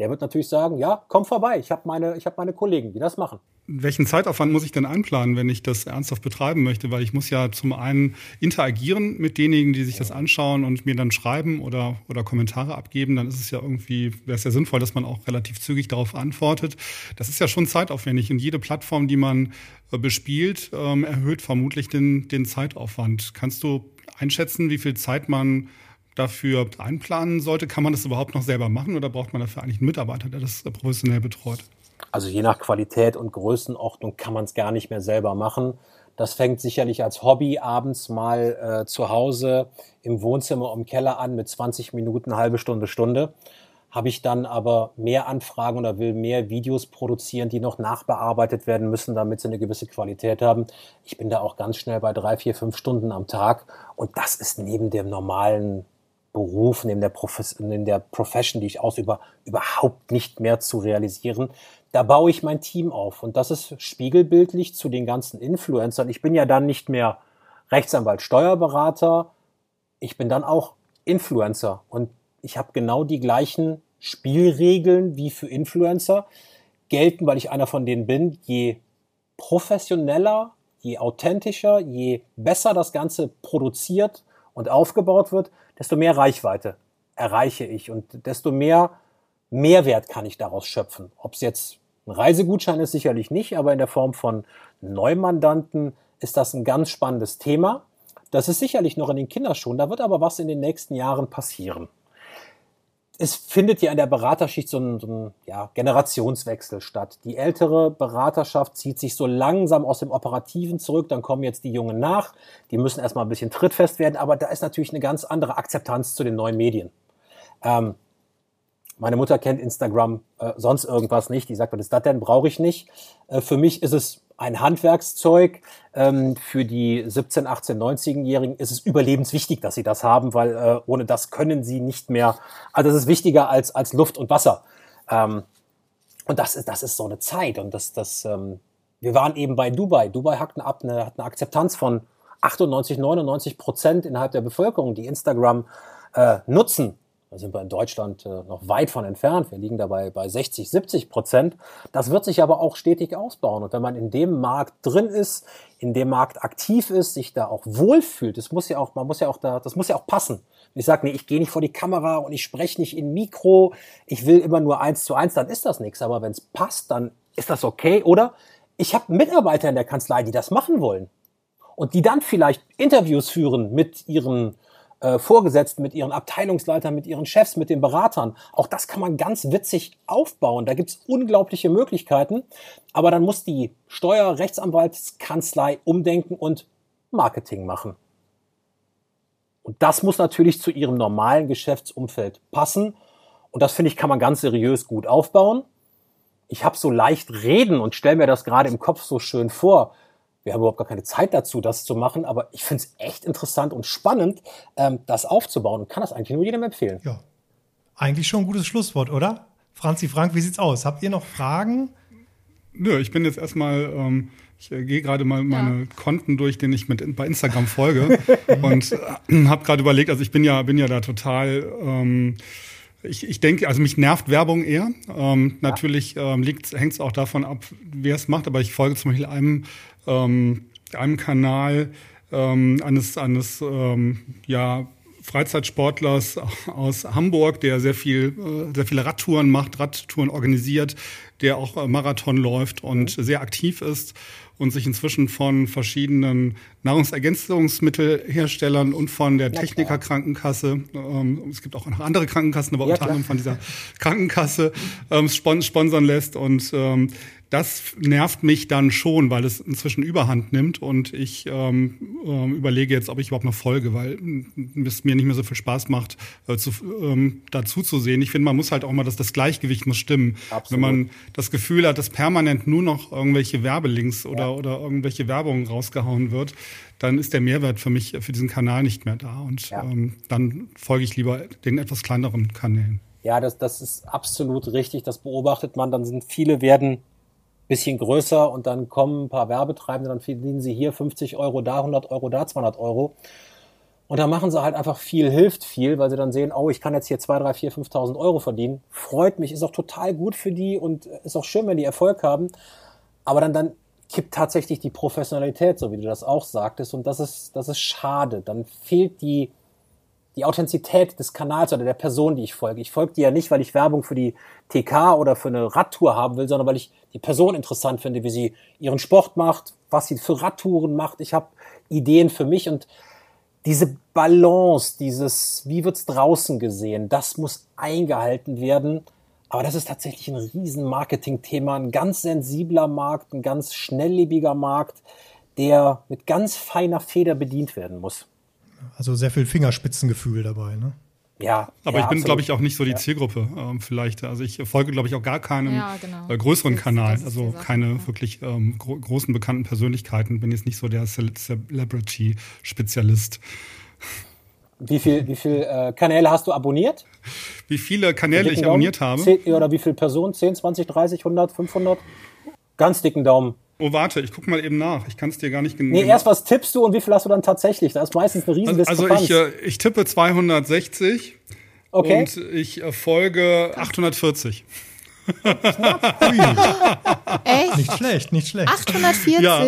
Der wird natürlich sagen, ja, komm vorbei, ich habe meine, ich hab meine Kollegen, die das machen. Welchen Zeitaufwand muss ich denn einplanen, wenn ich das ernsthaft betreiben möchte? Weil ich muss ja zum einen interagieren mit denjenigen, die sich das anschauen und mir dann schreiben oder, oder Kommentare abgeben. Dann ist es ja irgendwie, wäre es ja sinnvoll, dass man auch relativ zügig darauf antwortet. Das ist ja schon zeitaufwendig und jede Plattform, die man äh, bespielt, ähm, erhöht vermutlich den, den Zeitaufwand. Kannst du einschätzen, wie viel Zeit man dafür einplanen sollte? Kann man das überhaupt noch selber machen oder braucht man dafür eigentlich einen Mitarbeiter, der das professionell betreut? Also je nach Qualität und Größenordnung kann man es gar nicht mehr selber machen. Das fängt sicherlich als Hobby abends mal äh, zu Hause im Wohnzimmer im Keller an mit 20 Minuten, halbe Stunde, Stunde. Habe ich dann aber mehr Anfragen oder will mehr Videos produzieren, die noch nachbearbeitet werden müssen, damit sie eine gewisse Qualität haben. Ich bin da auch ganz schnell bei drei, vier, fünf Stunden am Tag. Und das ist neben dem normalen Beruf, neben der, Profes neben der Profession, die ich ausübe, überhaupt nicht mehr zu realisieren. Da baue ich mein Team auf. Und das ist spiegelbildlich zu den ganzen Influencern. Ich bin ja dann nicht mehr Rechtsanwalt, Steuerberater. Ich bin dann auch Influencer. Und ich habe genau die gleichen Spielregeln wie für Influencer, gelten, weil ich einer von denen bin. Je professioneller, je authentischer, je besser das Ganze produziert und aufgebaut wird, desto mehr Reichweite erreiche ich und desto mehr Mehrwert kann ich daraus schöpfen. Ob es jetzt ein Reisegutschein ist, sicherlich nicht, aber in der Form von Neumandanten ist das ein ganz spannendes Thema. Das ist sicherlich noch in den Kinderschuhen, da wird aber was in den nächsten Jahren passieren es findet ja in der Beraterschicht so ein, so ein ja, Generationswechsel statt. Die ältere Beraterschaft zieht sich so langsam aus dem Operativen zurück, dann kommen jetzt die Jungen nach, die müssen erstmal ein bisschen trittfest werden, aber da ist natürlich eine ganz andere Akzeptanz zu den neuen Medien. Ähm, meine Mutter kennt Instagram, äh, sonst irgendwas nicht. Die sagt, was ist das denn? Brauche ich nicht. Äh, für mich ist es ein Handwerkszeug. Ähm, für die 17, 18, 19-Jährigen ist es überlebenswichtig, dass sie das haben, weil äh, ohne das können sie nicht mehr. Also das ist wichtiger als, als Luft und Wasser. Ähm, und das ist, das ist so eine Zeit. Und das, das, ähm, wir waren eben bei Dubai. Dubai hat eine, eine, hat eine Akzeptanz von 98, 99 Prozent innerhalb der Bevölkerung, die Instagram äh, nutzen. Da sind wir in Deutschland äh, noch weit von entfernt. Wir liegen dabei bei 60, 70 Prozent. Das wird sich aber auch stetig ausbauen. Und wenn man in dem Markt drin ist, in dem Markt aktiv ist, sich da auch wohlfühlt, das muss ja auch, man muss ja auch da, das muss ja auch passen. ich sage, nee, ich gehe nicht vor die Kamera und ich spreche nicht in Mikro, ich will immer nur eins zu eins, dann ist das nichts. Aber wenn es passt, dann ist das okay. Oder ich habe Mitarbeiter in der Kanzlei, die das machen wollen und die dann vielleicht Interviews führen mit ihren äh, Vorgesetzten, mit ihren Abteilungsleitern, mit ihren Chefs, mit den Beratern. Auch das kann man ganz witzig aufbauen. Da gibt's unglaubliche Möglichkeiten. Aber dann muss die Steuerrechtsanwaltskanzlei umdenken und Marketing machen. Und das muss natürlich zu ihrem normalen Geschäftsumfeld passen. Und das finde ich, kann man ganz seriös gut aufbauen. Ich habe so leicht reden und stelle mir das gerade im Kopf so schön vor wir haben überhaupt gar keine Zeit dazu, das zu machen, aber ich finde es echt interessant und spannend, ähm, das aufzubauen und kann das eigentlich nur jedem empfehlen. Ja, eigentlich schon ein gutes Schlusswort, oder? Franzi Frank, wie sieht's aus? Habt ihr noch Fragen? Nö, ich bin jetzt erstmal, ähm, ich äh, gehe gerade mal meine ja. Konten durch, denen ich mit bei Instagram folge und äh, habe gerade überlegt, also ich bin ja, bin ja da total ähm, ich, ich denke, also mich nervt Werbung eher. Ähm, natürlich ähm, hängt es auch davon ab, wer es macht, aber ich folge zum Beispiel einem ähm, einem Kanal ähm, eines, eines ähm, ja, Freizeitsportlers aus Hamburg, der sehr viel, äh, sehr viele Radtouren macht, Radtouren organisiert, der auch äh, Marathon läuft und mhm. sehr aktiv ist und sich inzwischen von verschiedenen Nahrungsergänzungsmittelherstellern und von der Technikerkrankenkasse, ähm, es gibt auch noch andere Krankenkassen, aber ja, unter anderem von dieser Krankenkasse ähm, sponsern lässt und ähm, das nervt mich dann schon, weil es inzwischen Überhand nimmt und ich ähm, äh, überlege jetzt, ob ich überhaupt noch folge, weil es mir nicht mehr so viel Spaß macht, äh, zu, ähm, dazu zu sehen. Ich finde, man muss halt auch mal, dass das Gleichgewicht muss stimmen. Absolut. Wenn man das Gefühl hat, dass permanent nur noch irgendwelche Werbelinks oder, ja. oder irgendwelche Werbung rausgehauen wird, dann ist der Mehrwert für mich, für diesen Kanal nicht mehr da. Und ja. ähm, dann folge ich lieber den etwas kleineren Kanälen. Ja, das, das ist absolut richtig. Das beobachtet man. Dann sind viele werden bisschen größer und dann kommen ein paar Werbetreibende, dann verdienen sie hier 50 Euro, da 100 Euro, da 200 Euro. Und da machen sie halt einfach viel, hilft viel, weil sie dann sehen, oh, ich kann jetzt hier 2, 3, 4, 5.000 Euro verdienen. Freut mich, ist auch total gut für die und ist auch schön, wenn die Erfolg haben. Aber dann, dann kippt tatsächlich die Professionalität, so wie du das auch sagtest. Und das ist, das ist schade. Dann fehlt die, die Authentizität des Kanals oder der Person, die ich folge. Ich folge dir ja nicht, weil ich Werbung für die TK oder für eine Radtour haben will, sondern weil ich die Person interessant finde, wie sie ihren Sport macht, was sie für Radtouren macht. Ich habe Ideen für mich und diese Balance, dieses, wie wird's draußen gesehen, das muss eingehalten werden. Aber das ist tatsächlich ein riesen Marketing-Thema, ein ganz sensibler Markt, ein ganz schnelllebiger Markt, der mit ganz feiner Feder bedient werden muss. Also sehr viel Fingerspitzengefühl dabei, ne? Ja. Aber ja, ich bin, glaube ich, auch nicht so die Zielgruppe ähm, vielleicht. Also ich folge, glaube ich, auch gar keinem ja, genau. äh, größeren das, Kanal. Das also keine ja. wirklich ähm, gro großen bekannten Persönlichkeiten. Bin jetzt nicht so der Celebrity-Spezialist. Wie viel, wie viel äh, Kanäle hast du abonniert? Wie viele Kanäle ich abonniert Daumen? habe? 10, oder wie viele Personen? 10, 20, 30, 100, 500? Ganz dicken Daumen. Oh, warte, ich guck mal eben nach. Ich kann es dir gar nicht genau. Nee, erst was tippst du und wie viel hast du dann tatsächlich? Da ist meistens eine riesen Also, also ich, äh, ich tippe 260 okay. und ich äh, folge 840. Echt? Nicht schlecht, nicht schlecht. 840? Ja.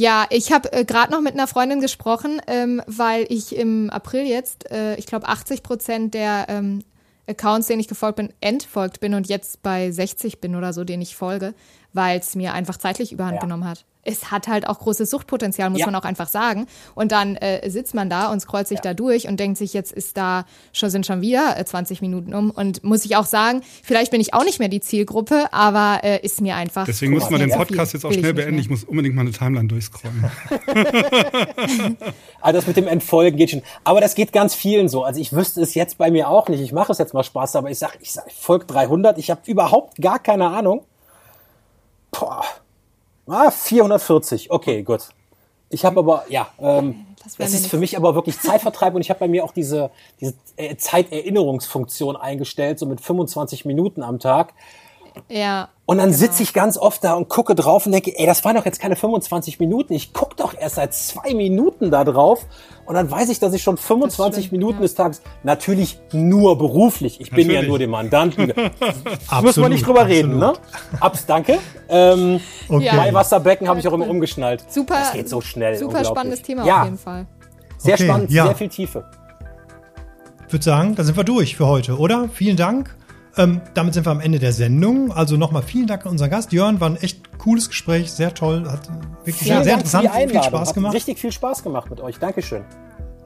Ja, ich habe äh, gerade noch mit einer Freundin gesprochen, ähm, weil ich im April jetzt, äh, ich glaube, 80 Prozent der ähm, Accounts, denen ich gefolgt bin, entfolgt bin und jetzt bei 60 bin oder so, denen ich folge weil es mir einfach zeitlich überhand ja. genommen hat. Es hat halt auch großes Suchtpotenzial, muss ja. man auch einfach sagen. Und dann äh, sitzt man da und scrollt sich ja. da durch und denkt sich, jetzt ist da schon sind schon wieder äh, 20 Minuten um. Und muss ich auch sagen, vielleicht bin ich auch nicht mehr die Zielgruppe, aber äh, ist mir einfach. Deswegen muss man den Podcast jetzt auch schnell beenden. Ich muss unbedingt mal eine Timeline durchscrollen. also das mit dem Entfolgen geht schon. Aber das geht ganz vielen so. Also ich wüsste es jetzt bei mir auch nicht. Ich mache es jetzt mal Spaß, aber ich sage, ich, sag, ich folge 300. Ich habe überhaupt gar keine Ahnung. Boah. Ah, 440. Okay, gut. Ich habe aber, ja, ähm, das, das ist für mich aber wirklich Zeitvertreib und ich habe bei mir auch diese, diese Zeiterinnerungsfunktion eingestellt, so mit 25 Minuten am Tag. Ja. Und dann sitze ich ganz oft da und gucke drauf und denke, ey, das waren doch jetzt keine 25 Minuten. Ich gucke doch erst seit zwei Minuten da drauf. Und dann weiß ich, dass ich schon 25 stimmt, Minuten ja. des Tages, natürlich nur beruflich. Ich bin ja Natürlich. nur dem Mandanten. Muss man Absolut, nicht drüber reden, ne? absolut. Abs, danke. Ähm, Okay. Bei Wasserbecken habe ich auch immer umgeschnallt. Super. Das geht so schnell. Super spannendes Thema ja, auf jeden Fall. Sehr Okay, spannend, ja. sehr viel Tiefe. Ich würde sagen, da sind wir durch für heute, oder? Vielen Dank. Ähm, damit sind wir am Ende der Sendung. Also nochmal vielen Dank an unseren Gast. Jörn, war ein echt cooles Gespräch, sehr toll, hat wirklich Vielen sehr die interessant, viel. Spaß Hat gemacht. richtig viel Spaß gemacht mit euch. Dankeschön.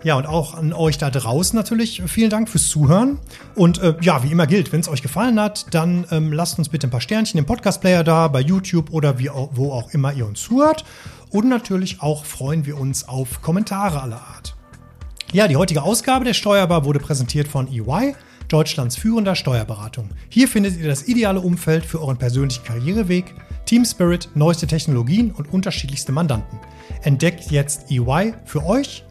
Ja, und auch an euch da draußen natürlich vielen Dank fürs Zuhören. Und äh, ja, wie immer gilt, wenn es euch gefallen hat, dann ähm, lasst uns bitte ein paar Sternchen im Podcast-Player da, bei YouTube oder wie wo auch immer ihr uns zuhört. Und natürlich auch freuen wir uns auf Kommentare aller Art. Ja, die heutige Ausgabe der Steuerbar wurde präsentiert von EY, Deutschlands führender Steuerberatung. Hier findet ihr das ideale Umfeld für euren persönlichen Karriereweg, Team Spirit, neueste Technologien und unterschiedlichste Mandanten. Entdeckt jetzt EY für euch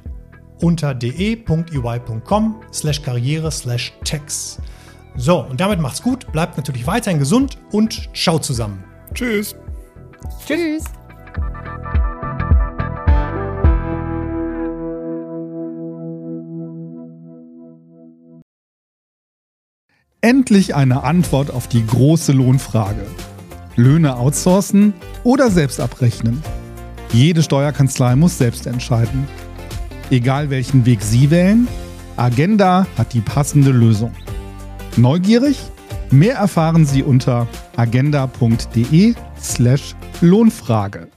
unter de.ey.com slash karriere slash tax. So, und damit macht's gut, bleibt natürlich weiterhin gesund und ciao zusammen. Tschüss. Tschüss. Endlich eine Antwort auf die große Lohnfrage. Löhne outsourcen oder selbst abrechnen? Jede Steuerkanzlei muss selbst entscheiden. Egal welchen Weg Sie wählen, Agenda hat die passende Lösung. Neugierig? Mehr erfahren Sie unter agenda.de slash Lohnfrage.